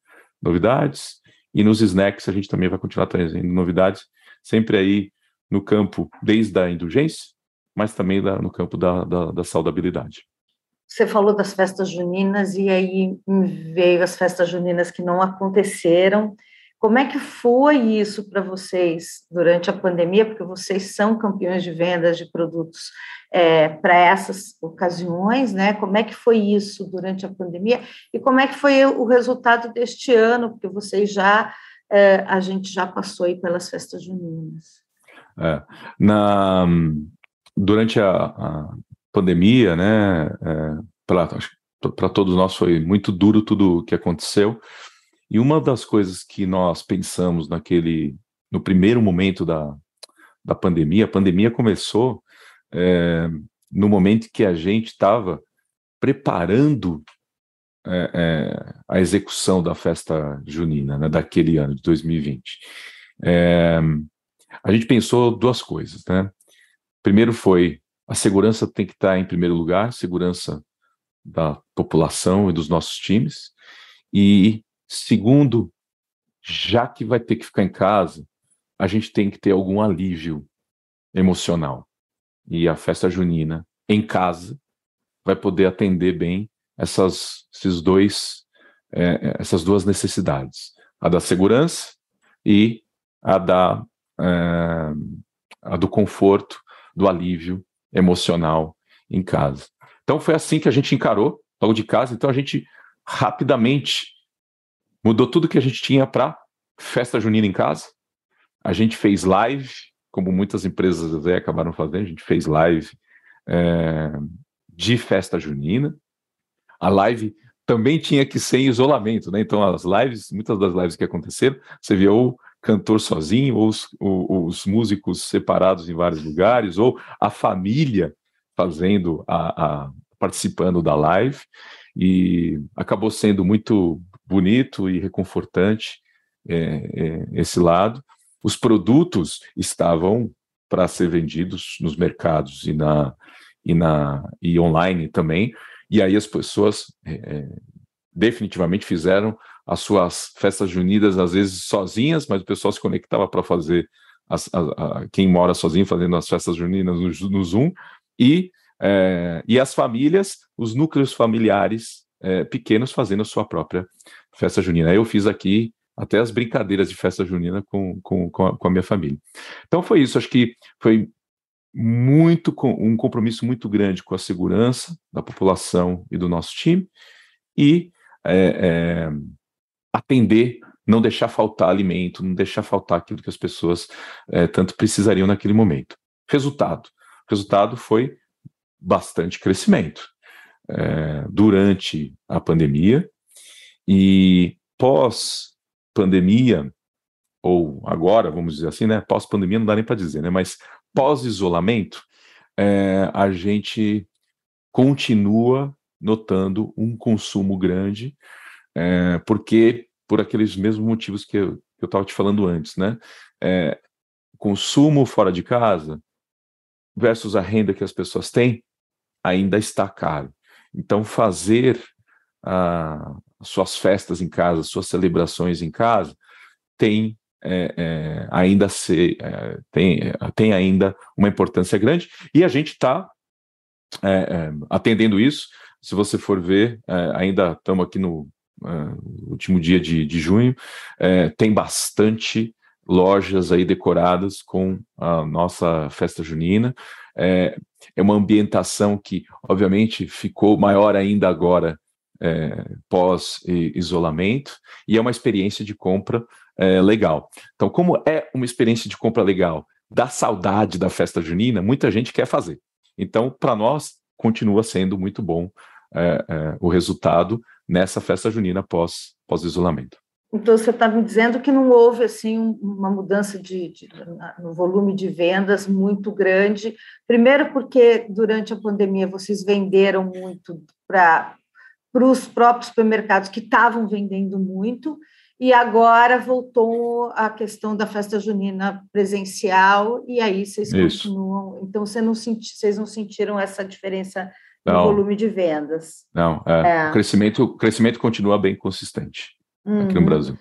novidades e nos snacks a gente também vai continuar trazendo novidades, sempre aí no campo desde a indulgência, mas também da, no campo da, da, da saudabilidade. Você falou das festas juninas e aí veio as festas juninas que não aconteceram Como é que foi isso para vocês durante a pandemia? Porque vocês são campeões de vendas de produtos é, para essas ocasiões, né? Como é que foi isso durante a pandemia e como é que foi o resultado deste ano? Porque vocês já é, a gente já passou aí pelas festas juninas. É, na durante a, a pandemia, né? É, para todos nós foi muito duro tudo o que aconteceu. E uma das coisas que nós pensamos naquele, no primeiro momento da, da pandemia, a pandemia começou é, no momento que a gente estava preparando é, é, a execução da festa junina, né, daquele ano de 2020. É, a gente pensou duas coisas, né? Primeiro foi a segurança tem que estar em primeiro lugar, segurança da população e dos nossos times, e Segundo, já que vai ter que ficar em casa, a gente tem que ter algum alívio emocional. E a festa junina em casa vai poder atender bem essas, esses dois, é, é, essas duas necessidades: a da segurança e a da é, a do conforto, do alívio emocional em casa. Então foi assim que a gente encarou logo de casa. Então a gente rapidamente Mudou tudo que a gente tinha para festa junina em casa. A gente fez live, como muitas empresas acabaram fazendo, a gente fez live é, de festa junina. A live também tinha que ser em isolamento, né? Então, as lives, muitas das lives que aconteceram, você via ou cantor sozinho, ou os, os músicos separados em vários lugares, ou a família fazendo a, a participando da live e acabou sendo muito bonito e reconfortante é, é, esse lado. Os produtos estavam para ser vendidos nos mercados e na e na e online também. E aí as pessoas é, é definitivamente fizeram as suas festas junidas às vezes sozinhas, mas o pessoal se conectava para fazer as, a, a, quem mora sozinho fazendo as festas juninas no, no Zoom e é, e as famílias, os núcleos familiares é, pequenos fazendo a sua própria festa junina. Eu fiz aqui até as brincadeiras de festa junina com, com, com, a, com a minha família. Então foi isso, acho que foi muito um compromisso muito grande com a segurança da população e do nosso time e é, é, atender, não deixar faltar alimento, não deixar faltar aquilo que as pessoas é, tanto precisariam naquele momento. Resultado, o resultado foi bastante crescimento. É, durante a pandemia e pós-pandemia, ou agora, vamos dizer assim, né? Pós-pandemia não dá nem para dizer, né? Mas pós-isolamento, é, a gente continua notando um consumo grande, é, porque por aqueles mesmos motivos que eu estava te falando antes, né? É, consumo fora de casa versus a renda que as pessoas têm ainda está caro. Então, fazer ah, suas festas em casa, suas celebrações em casa, tem é, é, ainda ser, é, tem, tem ainda uma importância grande e a gente está é, é, atendendo isso. Se você for ver, é, ainda estamos aqui no último dia de, de junho, tem bastante lojas aí decoradas com a nossa festa junina. É uma ambientação que, obviamente, ficou maior ainda agora, é, pós-isolamento, e é uma experiência de compra é, legal. Então, como é uma experiência de compra legal, da saudade da festa junina, muita gente quer fazer. Então, para nós, continua sendo muito bom é, é, o resultado nessa festa junina pós-isolamento. Então, você está me dizendo que não houve assim uma mudança de, de, no volume de vendas muito grande. Primeiro, porque durante a pandemia vocês venderam muito para os próprios supermercados que estavam vendendo muito, e agora voltou a questão da festa junina presencial, e aí vocês Isso. continuam. Então, você não senti, vocês não sentiram essa diferença no não. volume de vendas? Não, é. É. O, crescimento, o crescimento continua bem consistente uhum. aqui no uhum. Brasil.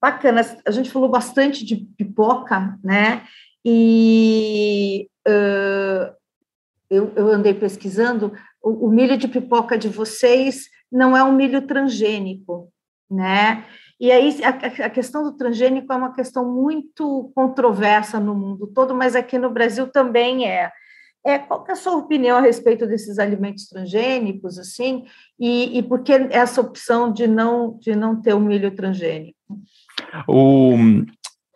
Bacana, a gente falou bastante de pipoca, né? E uh, eu, eu, andei pesquisando, o, o, milho de pipoca de vocês não é um milho transgênico, né? E aí a, a, questão do transgênico é uma questão muito controversa no mundo todo, mas aqui no Brasil também é. É, qual é a sua opinião a respeito desses alimentos transgênicos, assim, e, e por que essa opção de não, de não ter o milho transgênico? O,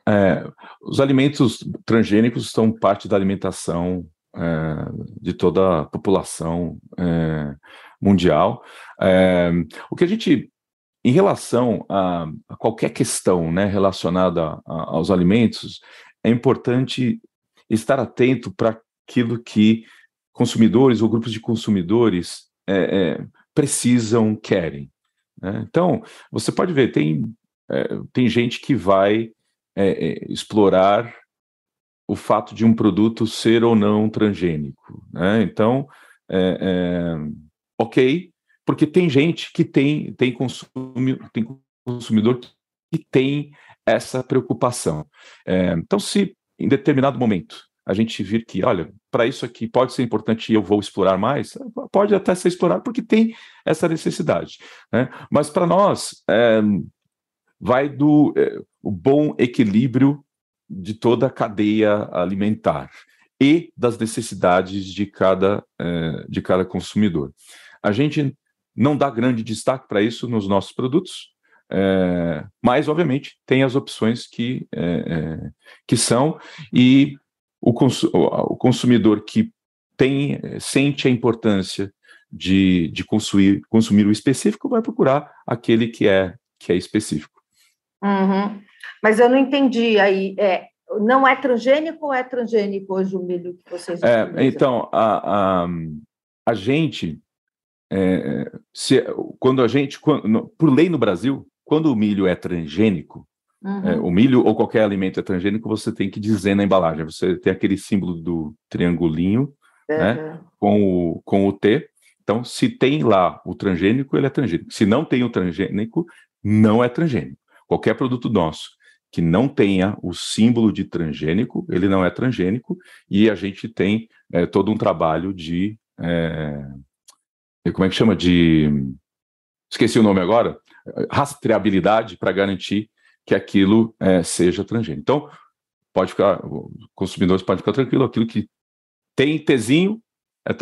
é, os alimentos transgênicos são parte da alimentação é, de toda a população é, mundial. É, o que a gente, em relação a, a qualquer questão né, relacionada a, aos alimentos, é importante estar atento para aquilo que consumidores ou grupos de consumidores é, é, precisam, querem. Né? Então, você pode ver, tem, é, tem gente que vai explorar o fato de um produto ser ou não transgênico. Né? Então, é, ok, porque tem gente que tem, tem, consumi, tem consumidor que tem essa preocupação. então, se em determinado momento a gente vir que, olha, para isso aqui pode ser importante e eu vou explorar mais, pode até ser explorado porque tem essa necessidade. Né? Mas para nós, é, vai do é, o bom equilíbrio de toda a cadeia alimentar e das necessidades de cada, é, de cada consumidor. A gente não dá grande destaque para isso nos nossos produtos, é, mas, obviamente, tem as opções que, é, que são, e o, o consumidor que tem, sente a importância de, de consumir, consumir o específico vai procurar aquele que é, que é específico. Uhum. Mas eu não entendi aí. É, não é transgênico ou é transgênico hoje o milho que vocês é, Então, a, a, a gente, é, se, quando a gente, quando, por lei no Brasil, quando o milho é transgênico, Uhum. É, o milho ou qualquer alimento é transgênico, você tem que dizer na embalagem. Você tem aquele símbolo do triangulinho, uhum. né, com o, com o T. Então, se tem lá o transgênico, ele é transgênico. Se não tem o transgênico, não é transgênico. Qualquer produto nosso que não tenha o símbolo de transgênico, ele não é transgênico, e a gente tem é, todo um trabalho de. É, como é que chama? De. Esqueci o nome agora. Rastreabilidade para garantir que aquilo é, seja transgênico. Então, pode ficar, consumidores podem ficar tranquilos, aquilo que tem Tzinho é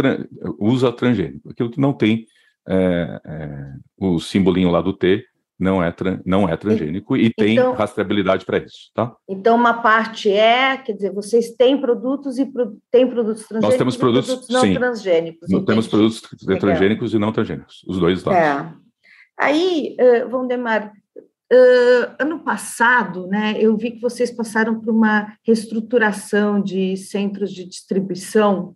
usa transgênico, aquilo que não tem é, é, o simbolinho lá do T não é, não é transgênico e tem então, rastreabilidade para isso, tá? Então, uma parte é, quer dizer, vocês têm produtos e pro, têm produtos transgênicos Nós temos produtos, produtos não sim. transgênicos. Nós temos produtos transgênicos e não transgênicos, os dois lados. É. Aí, uh, Valdemar, Uh, ano passado, né, eu vi que vocês passaram por uma reestruturação de centros de distribuição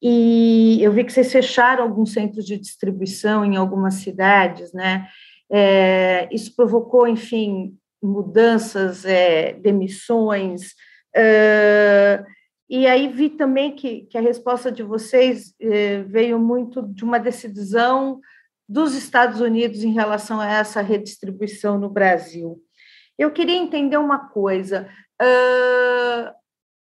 e eu vi que vocês fecharam alguns centros de distribuição em algumas cidades, né? É, isso provocou, enfim, mudanças, é, demissões. Uh, e aí vi também que, que a resposta de vocês é, veio muito de uma decisão dos Estados Unidos em relação a essa redistribuição no Brasil. Eu queria entender uma coisa. Uh,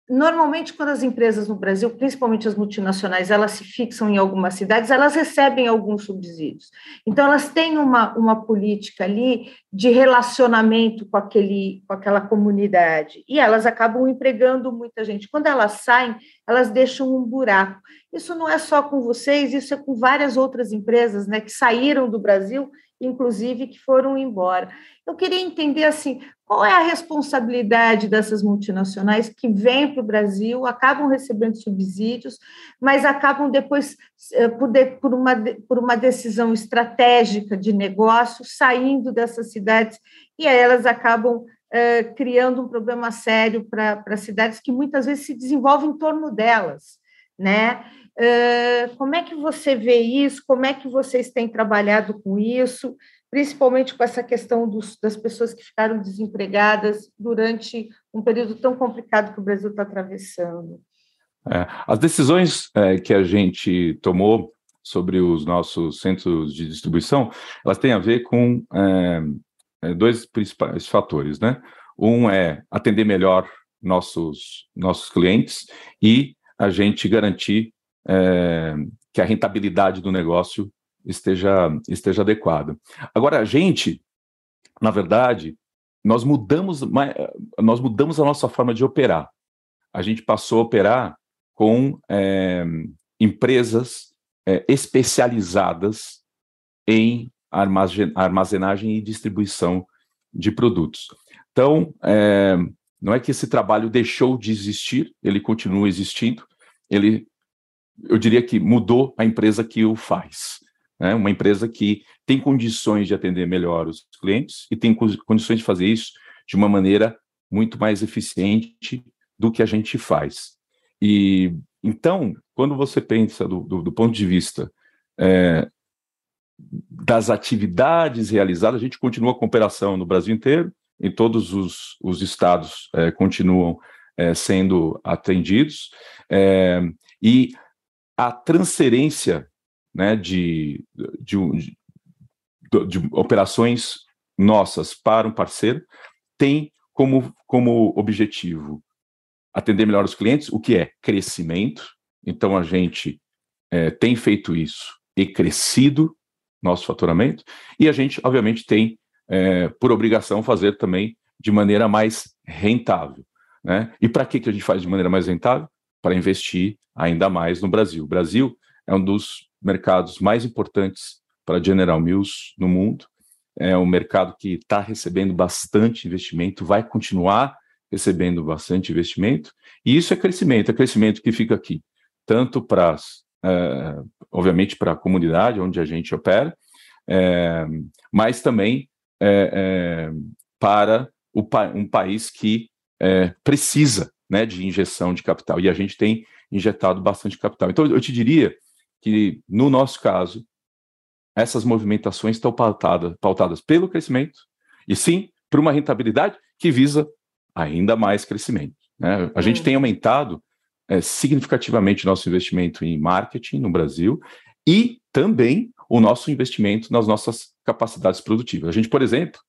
normalmente, quando as empresas no Brasil, principalmente as multinacionais, elas se fixam em algumas cidades, elas recebem alguns subsídios. Então, elas têm uma, uma política ali de relacionamento com, aquele, com aquela comunidade, e elas acabam empregando muita gente. Quando elas saem, elas deixam um buraco. Isso não é só com vocês, isso é com várias outras empresas né, que saíram do Brasil, inclusive que foram embora. Eu queria entender assim, qual é a responsabilidade dessas multinacionais que vêm para o Brasil, acabam recebendo subsídios, mas acabam depois, eh, por, uma, por uma decisão estratégica de negócio, saindo dessas cidades, e aí elas acabam eh, criando um problema sério para cidades que muitas vezes se desenvolvem em torno delas né? Uh, como é que você vê isso? Como é que vocês têm trabalhado com isso, principalmente com essa questão dos, das pessoas que ficaram desempregadas durante um período tão complicado que o Brasil está atravessando? É, as decisões é, que a gente tomou sobre os nossos centros de distribuição, elas têm a ver com é, é dois principais fatores, né? Um é atender melhor nossos nossos clientes e a gente garantir é, que a rentabilidade do negócio esteja, esteja adequada. Agora, a gente, na verdade, nós mudamos, nós mudamos a nossa forma de operar. A gente passou a operar com é, empresas é, especializadas em armazenagem e distribuição de produtos. Então, é, não é que esse trabalho deixou de existir, ele continua existindo, ele, eu diria que mudou a empresa que o faz. Né? Uma empresa que tem condições de atender melhor os clientes e tem condições de fazer isso de uma maneira muito mais eficiente do que a gente faz. E então, quando você pensa do, do, do ponto de vista é, das atividades realizadas, a gente continua com operação no Brasil inteiro, em todos os, os estados é, continuam é, sendo atendidos, é, e a transferência né, de, de, de, de, operações nossas para um parceiro tem como, como objetivo atender melhor os clientes, o que é crescimento. Então, a gente é, tem feito isso e crescido nosso faturamento, e a gente, obviamente, tem é, por obrigação fazer também de maneira mais rentável. Né? E para que, que a gente faz de maneira mais rentável? Para investir ainda mais no Brasil. O Brasil é um dos mercados mais importantes para General Mills no mundo. É um mercado que está recebendo bastante investimento, vai continuar recebendo bastante investimento, e isso é crescimento, é crescimento que fica aqui, tanto para, é, obviamente, para a comunidade onde a gente opera, é, mas também é, é, para um país que é, precisa né, de injeção de capital. E a gente tem injetado bastante capital. Então, eu te diria que, no nosso caso, essas movimentações estão pautadas, pautadas pelo crescimento e sim por uma rentabilidade que visa ainda mais crescimento. Né? A gente tem aumentado é, significativamente nosso investimento em marketing no Brasil e também o nosso investimento nas nossas capacidades produtivas. A gente, por exemplo,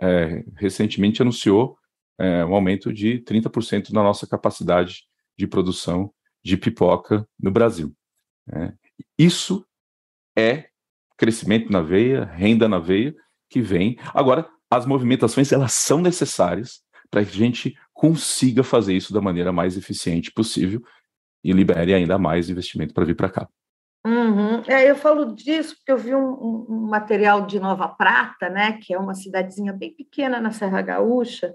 é, recentemente anunciou é, um aumento de 30% na nossa capacidade de produção de pipoca no Brasil. Né? Isso é crescimento na veia, renda na veia, que vem. Agora, as movimentações elas são necessárias para que a gente consiga fazer isso da maneira mais eficiente possível e libere ainda mais investimento para vir para cá. Uhum. É, eu falo disso porque eu vi um, um, material de Nova Prata, né, que é uma cidadezinha bem pequena na Serra Gaúcha,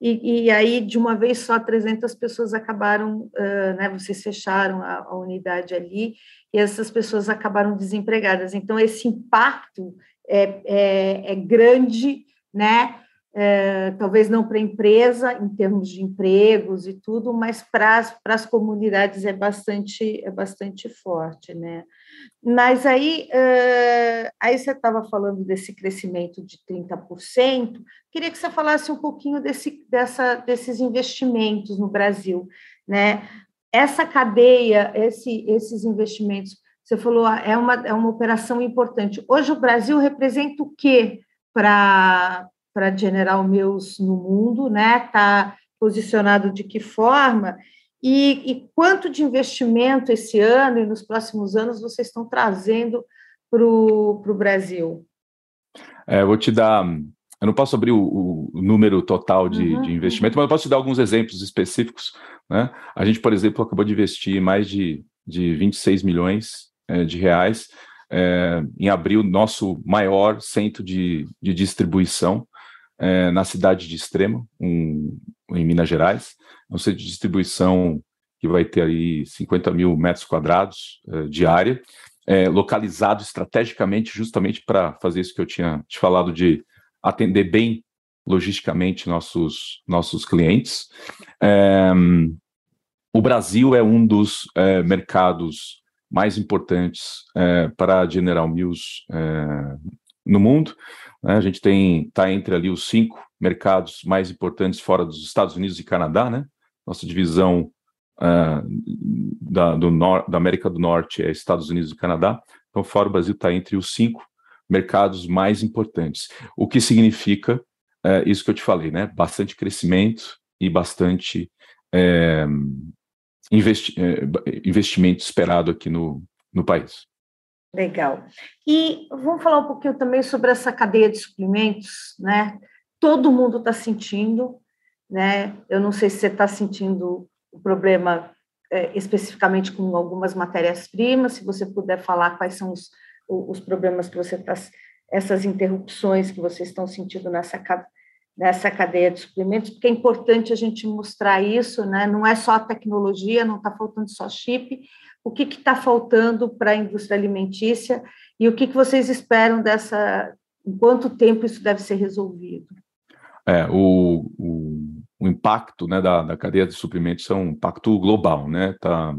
e, e aí, de uma vez só, 300 pessoas acabaram, uh, né, vocês fecharam a, a, unidade ali, e essas pessoas acabaram desempregadas. Então, esse impacto é, é, é grande, né, é, talvez não para a empresa, em termos de empregos e tudo, mas para as comunidades é bastante, é bastante forte, né? Mas aí, aí você estava falando desse crescimento de 30%, queria que você falasse um pouquinho desse, dessa, desses investimentos no Brasil, né? Essa cadeia, esse, esses investimentos, você falou, é uma, é uma operação importante. Hoje o Brasil representa o quê para para General Mills no mundo, né? Está posicionado de que forma? E, e, quanto de investimento esse ano e nos próximos anos vocês estão trazendo para o Brasil? É, vou te dar. Eu não posso abrir o, o número total de, uhum. de, investimento, mas eu posso te dar alguns exemplos específicos. Né? A gente, por exemplo, acabou de investir mais de, de 26 milhões é, de reais é, em abrir o nosso maior centro de, de distribuição é, na cidade de Extrema, um, em Minas Gerais. É um centro de distribuição que vai ter aí 50 mil metros quadrados é, de área, é, localizado estrategicamente justamente para fazer isso que eu tinha te falado de atender bem logisticamente nossos, nossos clientes. É, o Brasil é um dos é, mercados mais importantes é, para a General Mills no mundo. Né? A gente tem está entre ali os cinco mercados mais importantes fora dos Estados Unidos e Canadá, né? Nossa divisão uh, da, do nor, da América do Norte é Estados Unidos e Canadá. Então, fora o Brasil está entre os cinco mercados mais importantes. O que significa uh, isso que eu te falei, né? Bastante crescimento e bastante é, investi é, investimento esperado aqui no, no país. Legal. E vamos falar um pouquinho também sobre essa cadeia de suprimentos, né? Todo mundo está sentindo, né? Eu não sei se você está sentindo o problema é, especificamente com algumas matérias-primas, se você puder falar quais são os, os problemas que você está, essas interrupções que vocês estão sentindo nessa, nessa cadeia de suprimentos, porque é importante a gente mostrar isso, né? Não é só a tecnologia, não está faltando só chip, o que está faltando para a indústria alimentícia e o que, que vocês esperam dessa, em quanto tempo isso deve ser resolvido? É, o, o, o impacto né, da, da, cadeia de suprimentos é um impacto global, né? Tá,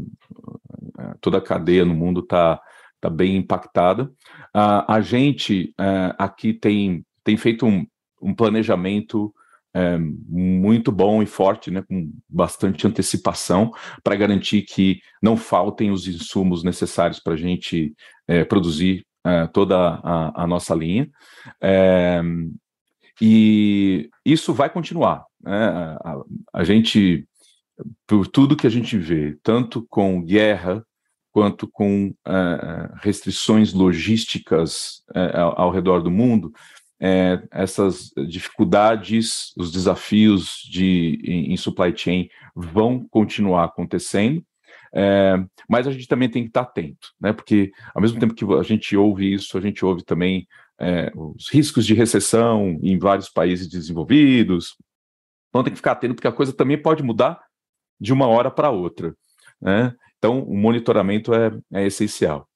é, toda a cadeia no mundo está tá bem impactada. A, gente é, aqui tem, tem feito um, um planejamento é, muito bom e forte, né, com bastante antecipação, para garantir que não faltem os insumos necessários para a gente é, produzir é, toda a, a, nossa linha. É, e isso vai continuar. Né? A, a, gente, por tudo que a gente vê, tanto com guerra quanto com é, restrições logísticas é, ao, ao redor do mundo, é, essas dificuldades, os desafios de, em, em supply chain vão continuar acontecendo, mas a gente também tem que estar atento, né? Porque ao mesmo tempo que a gente ouve isso, a gente ouve também os riscos de recessão em vários países desenvolvidos. Então tem que ficar atento porque a coisa também pode mudar de uma hora para outra, né? Então o monitoramento é, é essencial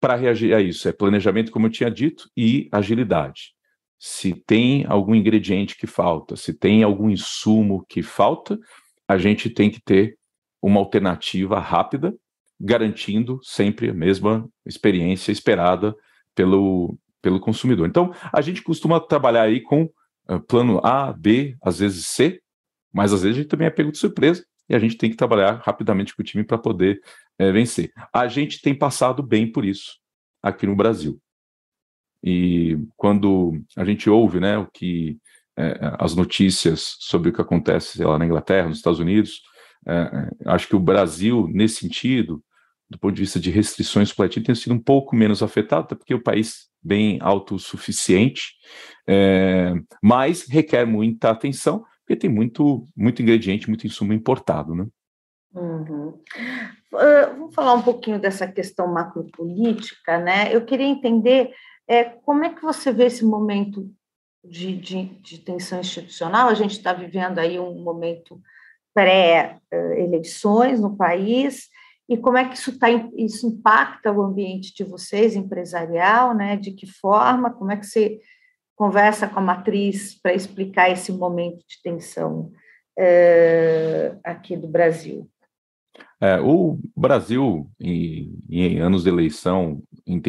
para reagir a isso? É planejamento, como eu tinha dito, e agilidade. Se tem algum ingrediente que falta, se tem algum insumo que falta, a gente tem que ter uma alternativa rápida, garantindo sempre a mesma experiência esperada pelo, pelo consumidor. Então, a gente costuma trabalhar aí com plano A, B, às vezes C, mas às vezes a gente também é pego de surpresa e a gente tem que trabalhar rapidamente com o time para poder é, vencer. A gente tem passado bem por isso aqui no Brasil. E quando a gente ouve né, o que é, as notícias sobre o que acontece lá na Inglaterra, nos Estados Unidos, é, acho que o Brasil, nesse sentido, do ponto de vista de restrições supply tem sido um pouco menos afetado, até porque um país bem autossuficiente, é, mas requer muita atenção, porque tem muito, muito ingrediente, muito insumo importado, né? Uhum. Uh, vamos falar um pouquinho dessa questão macropolítica, né? Eu queria entender é, como é que você vê esse momento de, de, de tensão institucional. A gente está vivendo aí um momento pré-eleições no país, e como é que isso, tá, isso impacta o ambiente de vocês, empresarial, né? De que forma, como é que você conversa com a matriz para explicar esse momento de tensão é, aqui do Brasil? É, o Brasil, em, em, anos de eleição,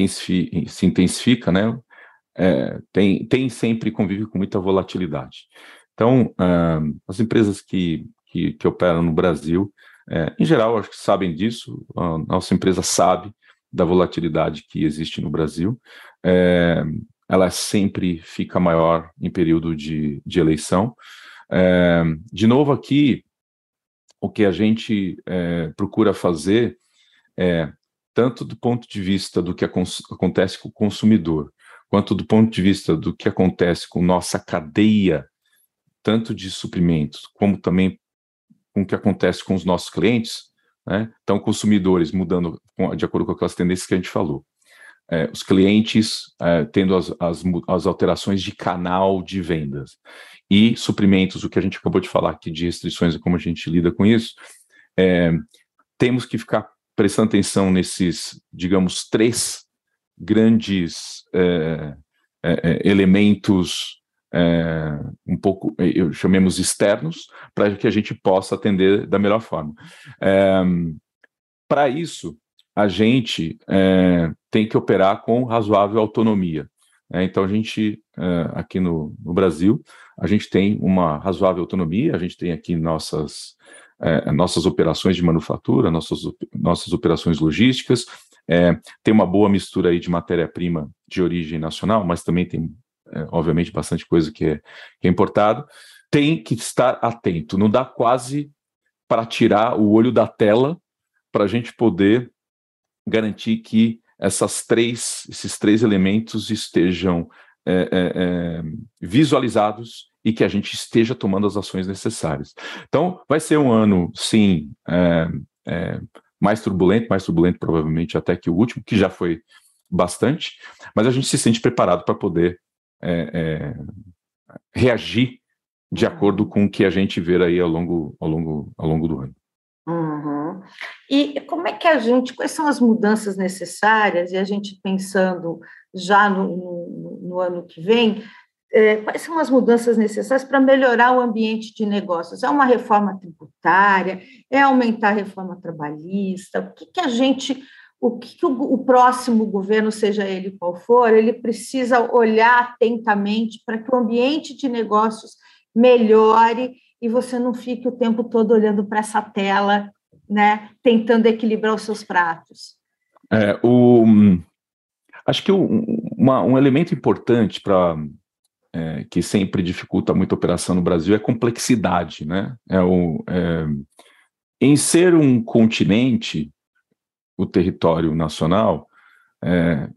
se intensifica, né? É, tem, tem sempre convive com muita volatilidade. Então, uh, as empresas que, que, que, operam no Brasil, é, em geral, acho que sabem disso, a nossa empresa sabe da volatilidade que existe no Brasil. É, ela sempre fica maior em período de, de eleição. É, de novo, aqui, o que a gente é, procura fazer é, tanto do ponto de vista do que acontece com o consumidor, quanto do ponto de vista do que acontece com nossa cadeia, tanto de suprimentos, como também com o que acontece com os nossos clientes, né? então consumidores mudando de acordo com aquelas tendências que a gente falou. É, os clientes é, tendo as, as, as, alterações de canal de vendas e suprimentos, o que a gente acabou de falar aqui de restrições e como a gente lida com isso, é, temos que ficar prestando atenção nesses, digamos, três grandes é, é, é, um pouco, eu chamemos externos, para que a gente possa atender da melhor forma. para isso, a gente tem que operar com razoável autonomia. então, a gente, aqui no, no Brasil, a gente tem uma razoável autonomia, a gente tem aqui nossas, é, nossas operações de manufatura, nossas, nossas operações logísticas, é, tem uma boa mistura aí de matéria-prima de origem nacional, mas também tem, é, obviamente, bastante coisa que é, que é importado. Tem que estar atento, não dá quase para tirar o olho da tela para a gente poder garantir que essas três, esses três elementos estejam é, é, é, visualizados e que a gente esteja tomando as ações necessárias. Então, vai ser um ano, sim, é, é, mais turbulento, mais turbulento provavelmente até que o último, que já foi bastante, mas a gente se sente preparado para poder é, reagir de acordo com o que a gente vê aí ao longo, ao longo, ao longo do ano. Uhum. E como é que a gente, quais são as mudanças necessárias, e a gente pensando já no, no, no ano que vem, é, quais são as mudanças necessárias para melhorar o ambiente de negócios? É uma reforma tributária? É aumentar a reforma trabalhista? O que, que a gente, o que, que o, o, próximo governo, seja ele qual for, ele precisa olhar atentamente para que o ambiente de negócios melhore e você não fique o tempo todo olhando para essa tela, né, tentando equilibrar os seus pratos. É, o, acho que o, uma, um elemento importante para é, que sempre dificulta muito a operação no Brasil é complexidade, né? É o, é, em ser um continente, o território nacional é,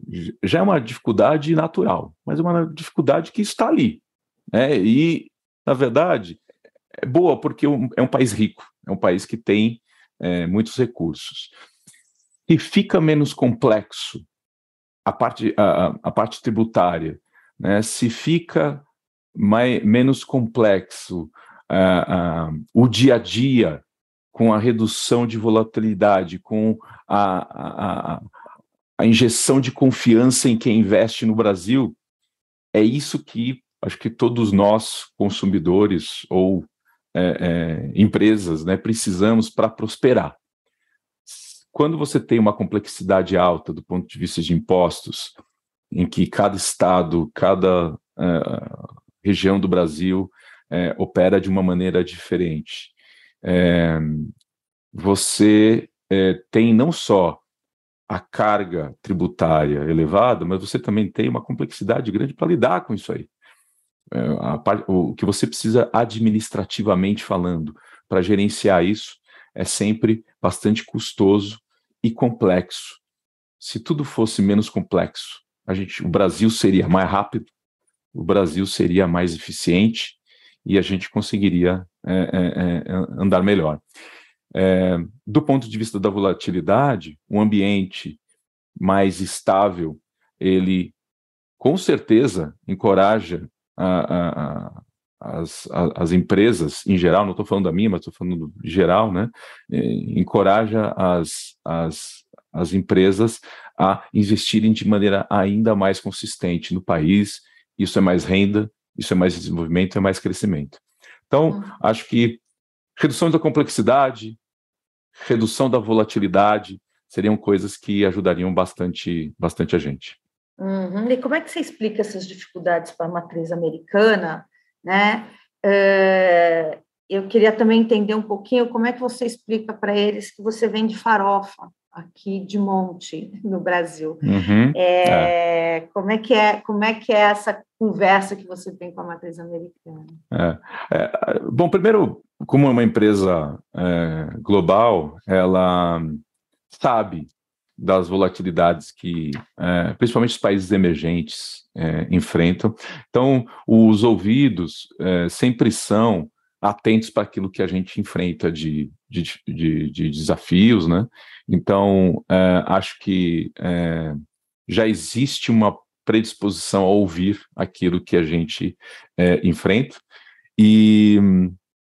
já é uma dificuldade natural, mas é uma dificuldade que está ali. Né? E, na verdade, é boa porque é um país rico, é um país que tem é, muitos recursos. E fica menos complexo a parte, a, a parte tributária, né? se fica mais, menos complexo uh, uh, o dia a dia com a redução de volatilidade, com a, a, a injeção de confiança em quem investe no Brasil, é isso que acho que todos nós, consumidores ou é, é, empresas, né, precisamos para prosperar. Quando você tem uma complexidade alta do ponto de vista de impostos, em que cada estado, cada uh, região do Brasil uh, opera de uma maneira diferente, uh, você tem não só a carga tributária elevada, mas você também tem uma complexidade grande para lidar com isso aí. A, o que você precisa administrativamente falando para gerenciar isso é sempre bastante custoso e complexo. Se tudo fosse menos complexo, a gente, o Brasil seria mais rápido, o Brasil seria mais eficiente e a gente conseguiria é, é, é, andar melhor. É, do ponto de vista da volatilidade, um ambiente mais estável, ele com certeza encoraja a, a, a, as, as, empresas em geral, não estou falando da minha, mas estou falando geral, né? encoraja as, as, as empresas a investirem de maneira ainda mais consistente no país. Isso é mais renda, isso é mais desenvolvimento, é mais crescimento. Então, uhum. acho que redução da complexidade, redução da volatilidade seriam coisas que ajudariam bastante, bastante a gente. Uhum. E como é que você explica essas dificuldades para a matriz americana, né? É, eu queria também entender um pouquinho como é que você explica para eles que você vende farofa, aqui de monte no Brasil. Uhum, é, é. Como é que é como é que é essa conversa que você tem com a matriz americana? É, é bom, primeiro, como é uma empresa é, global, ela sabe das volatilidades que é, principalmente os países emergentes enfrentam. Então, os ouvidos sempre são atentos para aquilo que a gente enfrenta de, de, de, de desafios, né? Então, é, acho que é, já existe uma predisposição a ouvir aquilo que a gente é, enfrenta e,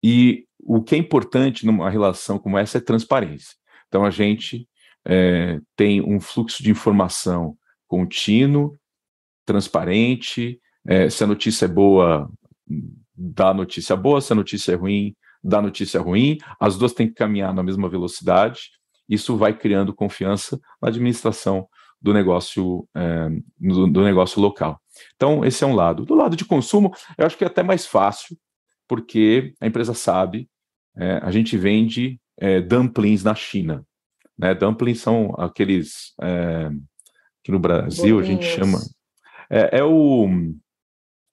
e o que é importante numa relação como essa é transparência. Então, a gente é, tem um fluxo de informação contínuo, transparente, é, se a notícia é boa, dá notícia boa, se a notícia é ruim, dá notícia ruim, as duas têm que caminhar na mesma velocidade, isso vai criando confiança na administração do negócio, é, do, do, negócio local. Então, esse é um lado. Do lado de consumo, eu acho que é até mais fácil, porque a empresa sabe, é, a gente vende é, dumplings na China. Né? Dumplings são aqueles é, que no Brasil Bolinhos. a gente chama. É, é o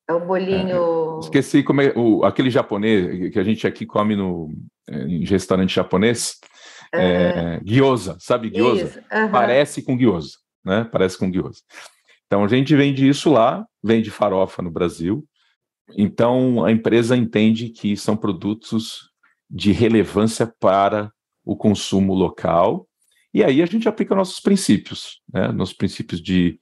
é o bolinho. É, esqueci como é o, aquele japonês que a gente aqui come no, é, em restaurante japonês. É, gyoza, sabe gyoza? Parece com gyoza. né? Parece com guioso. Então a gente vende isso lá, vende farofa no Brasil. Então a empresa entende que são produtos de relevância para o consumo local. E aí a gente aplica nossos princípios, né? nossos princípios de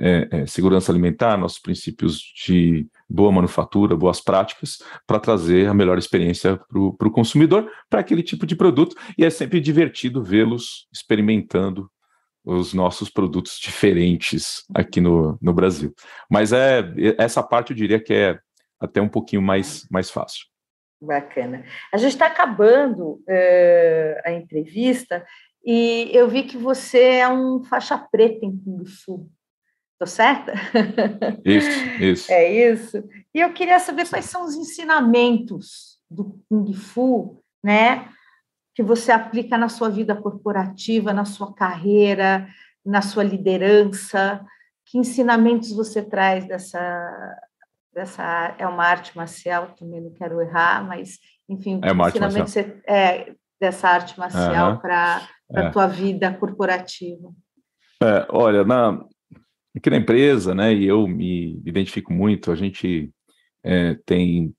é, é, segurança alimentar, nossos princípios de boa manufatura, boas práticas, para trazer a melhor experiência para o consumidor, para aquele tipo de produto. E é sempre divertido vê-los experimentando os nossos produtos diferentes aqui no, no Brasil. Mas é essa parte eu diria que é até um pouquinho mais, mais fácil. Bacana. A gente está acabando uh, a entrevista e eu vi que você é um faixa preta em Kung Fu. Estou certa? Isso, isso. É isso. E eu queria saber quais são os ensinamentos do Kung Fu, né? Que você aplica na sua vida corporativa, na sua carreira, na sua liderança. Que ensinamentos você traz dessa dessa é uma arte marcial também não quero errar mas enfim é uma arte marcial. Você, é, dessa arte marcial uhum. para a é. tua vida corporativa é, olha na aqui na empresa, né, e eu me identifico muito, a gente é, tem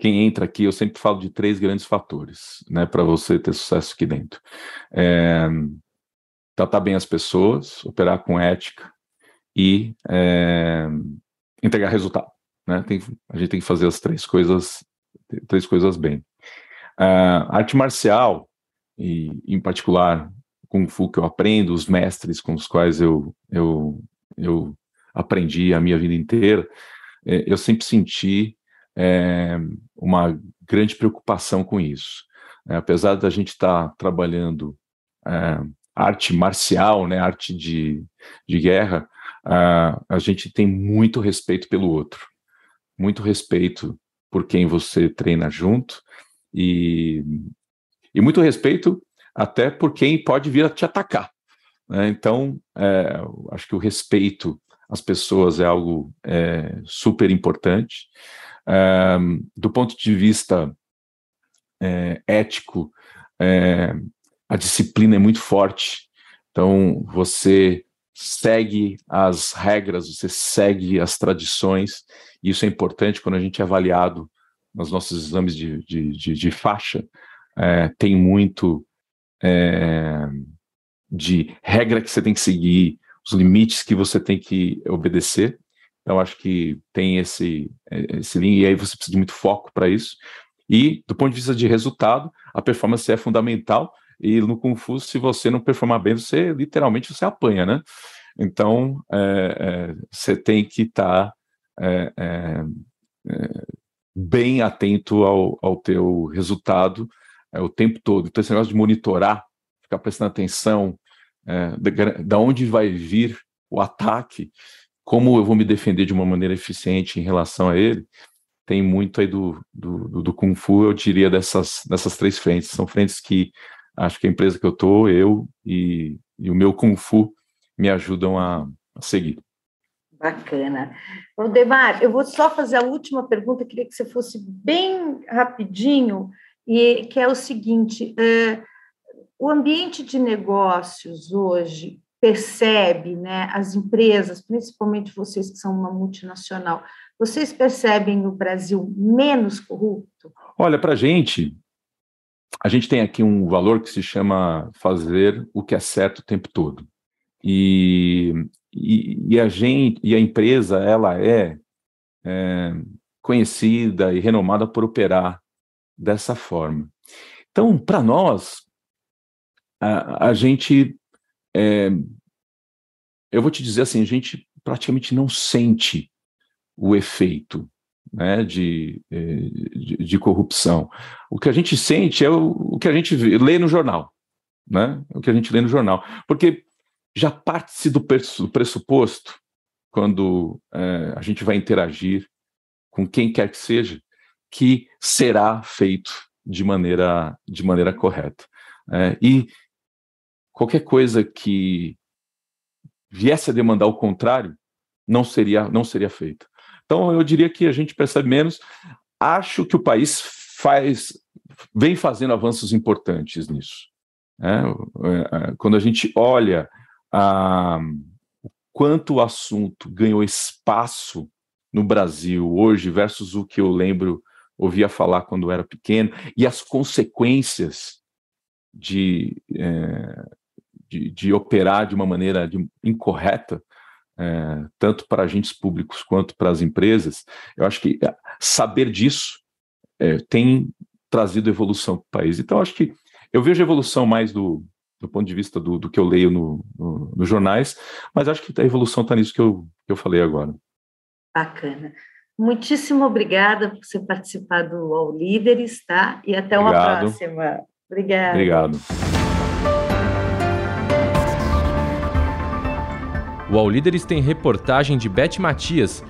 quem entra aqui, eu sempre falo de três grandes fatores, né, para você ter sucesso aqui dentro. É, tratar bem as pessoas, operar com ética e é, entregar resultado, né? Tem, a gente tem que fazer as três coisas, três coisas bem. A arte marcial e, em particular, Kung Fu que eu aprendo, os mestres com os quais eu, eu eu aprendi a minha vida inteira, é, eu sempre senti é, uma grande preocupação com isso. É, apesar da gente estar tá trabalhando é, arte marcial, né, arte de, de guerra, a, a gente tem muito respeito pelo outro, muito respeito por quem você treina junto e, e muito respeito até por quem pode vir a te atacar. Né? Então, é, acho que o respeito às pessoas é algo é, super importante. É, do ponto de vista é, ético, é, a disciplina é muito forte. Então, você segue as regras, você segue as tradições, e isso é importante quando a gente é avaliado nos nossos exames de, de, de, de faixa. É, tem muito é, de regra que você tem que seguir, os limites que você tem que obedecer. Então, acho que tem esse, esse link, e aí você precisa de muito foco para isso. E, do ponto de vista de resultado, a performance é fundamental. E no Kung Fu, se você não performar bem, você literalmente você apanha, né? Então, é, é, você tem que estar tá, é, é, é, bem atento ao, ao teu resultado o tempo todo. Então, esse negócio de monitorar, ficar prestando atenção, é, da onde vai vir o ataque, como eu vou me defender de uma maneira eficiente em relação a ele, tem muito aí do, do, do Kung Fu, eu diria, dessas, dessas três frentes. São frentes que acho que a empresa que eu estou, eu e, e, o meu Kung Fu me ajudam a, a seguir. Bacana. Demar, eu vou só fazer a última pergunta, queria que você fosse bem rapidinho, e que é o seguinte: é, o ambiente de negócios hoje percebe, né, as empresas, principalmente vocês que são uma multinacional, vocês percebem o Brasil menos corrupto? Olha, para a gente, a gente tem aqui um valor que se chama fazer o que é certo o tempo todo. E, e, e a gente, e a empresa, ela é, é conhecida e renomada por operar dessa forma. Então, para nós, a, a gente, é, eu vou te dizer assim, a gente praticamente não sente o efeito né, de, é, de, de, corrupção. O que a gente sente é o, o que a gente vê, lê no jornal, né? O que a gente lê no jornal, porque já parte-se do pressuposto quando é, a gente vai interagir com quem quer que seja, que será feito de maneira de maneira correta. É, e qualquer coisa que viesse a demandar o contrário não seria não seria feita. Então eu diria que a gente percebe menos. Acho que o país faz vem fazendo avanços importantes nisso. Né? É, é, quando a gente olha a, o quanto o assunto ganhou espaço no Brasil hoje versus o que eu lembro ouvia falar quando era pequeno e as consequências de, é, de, de, operar de uma maneira de, incorreta, é, tanto para agentes públicos quanto para as empresas, eu acho que é, saber disso é, tem trazido evolução para o país. Então, acho que eu vejo evolução mais do, do ponto de vista do, do que eu leio no, no, nos jornais, mas acho que a evolução está nisso que eu, que eu falei agora. Bacana. Muitíssimo obrigada por você participar do All Líderes, tá? E até uma Obrigado. próxima. Obrigada. Obrigado. O All Líderes tem reportagem de Beth Matias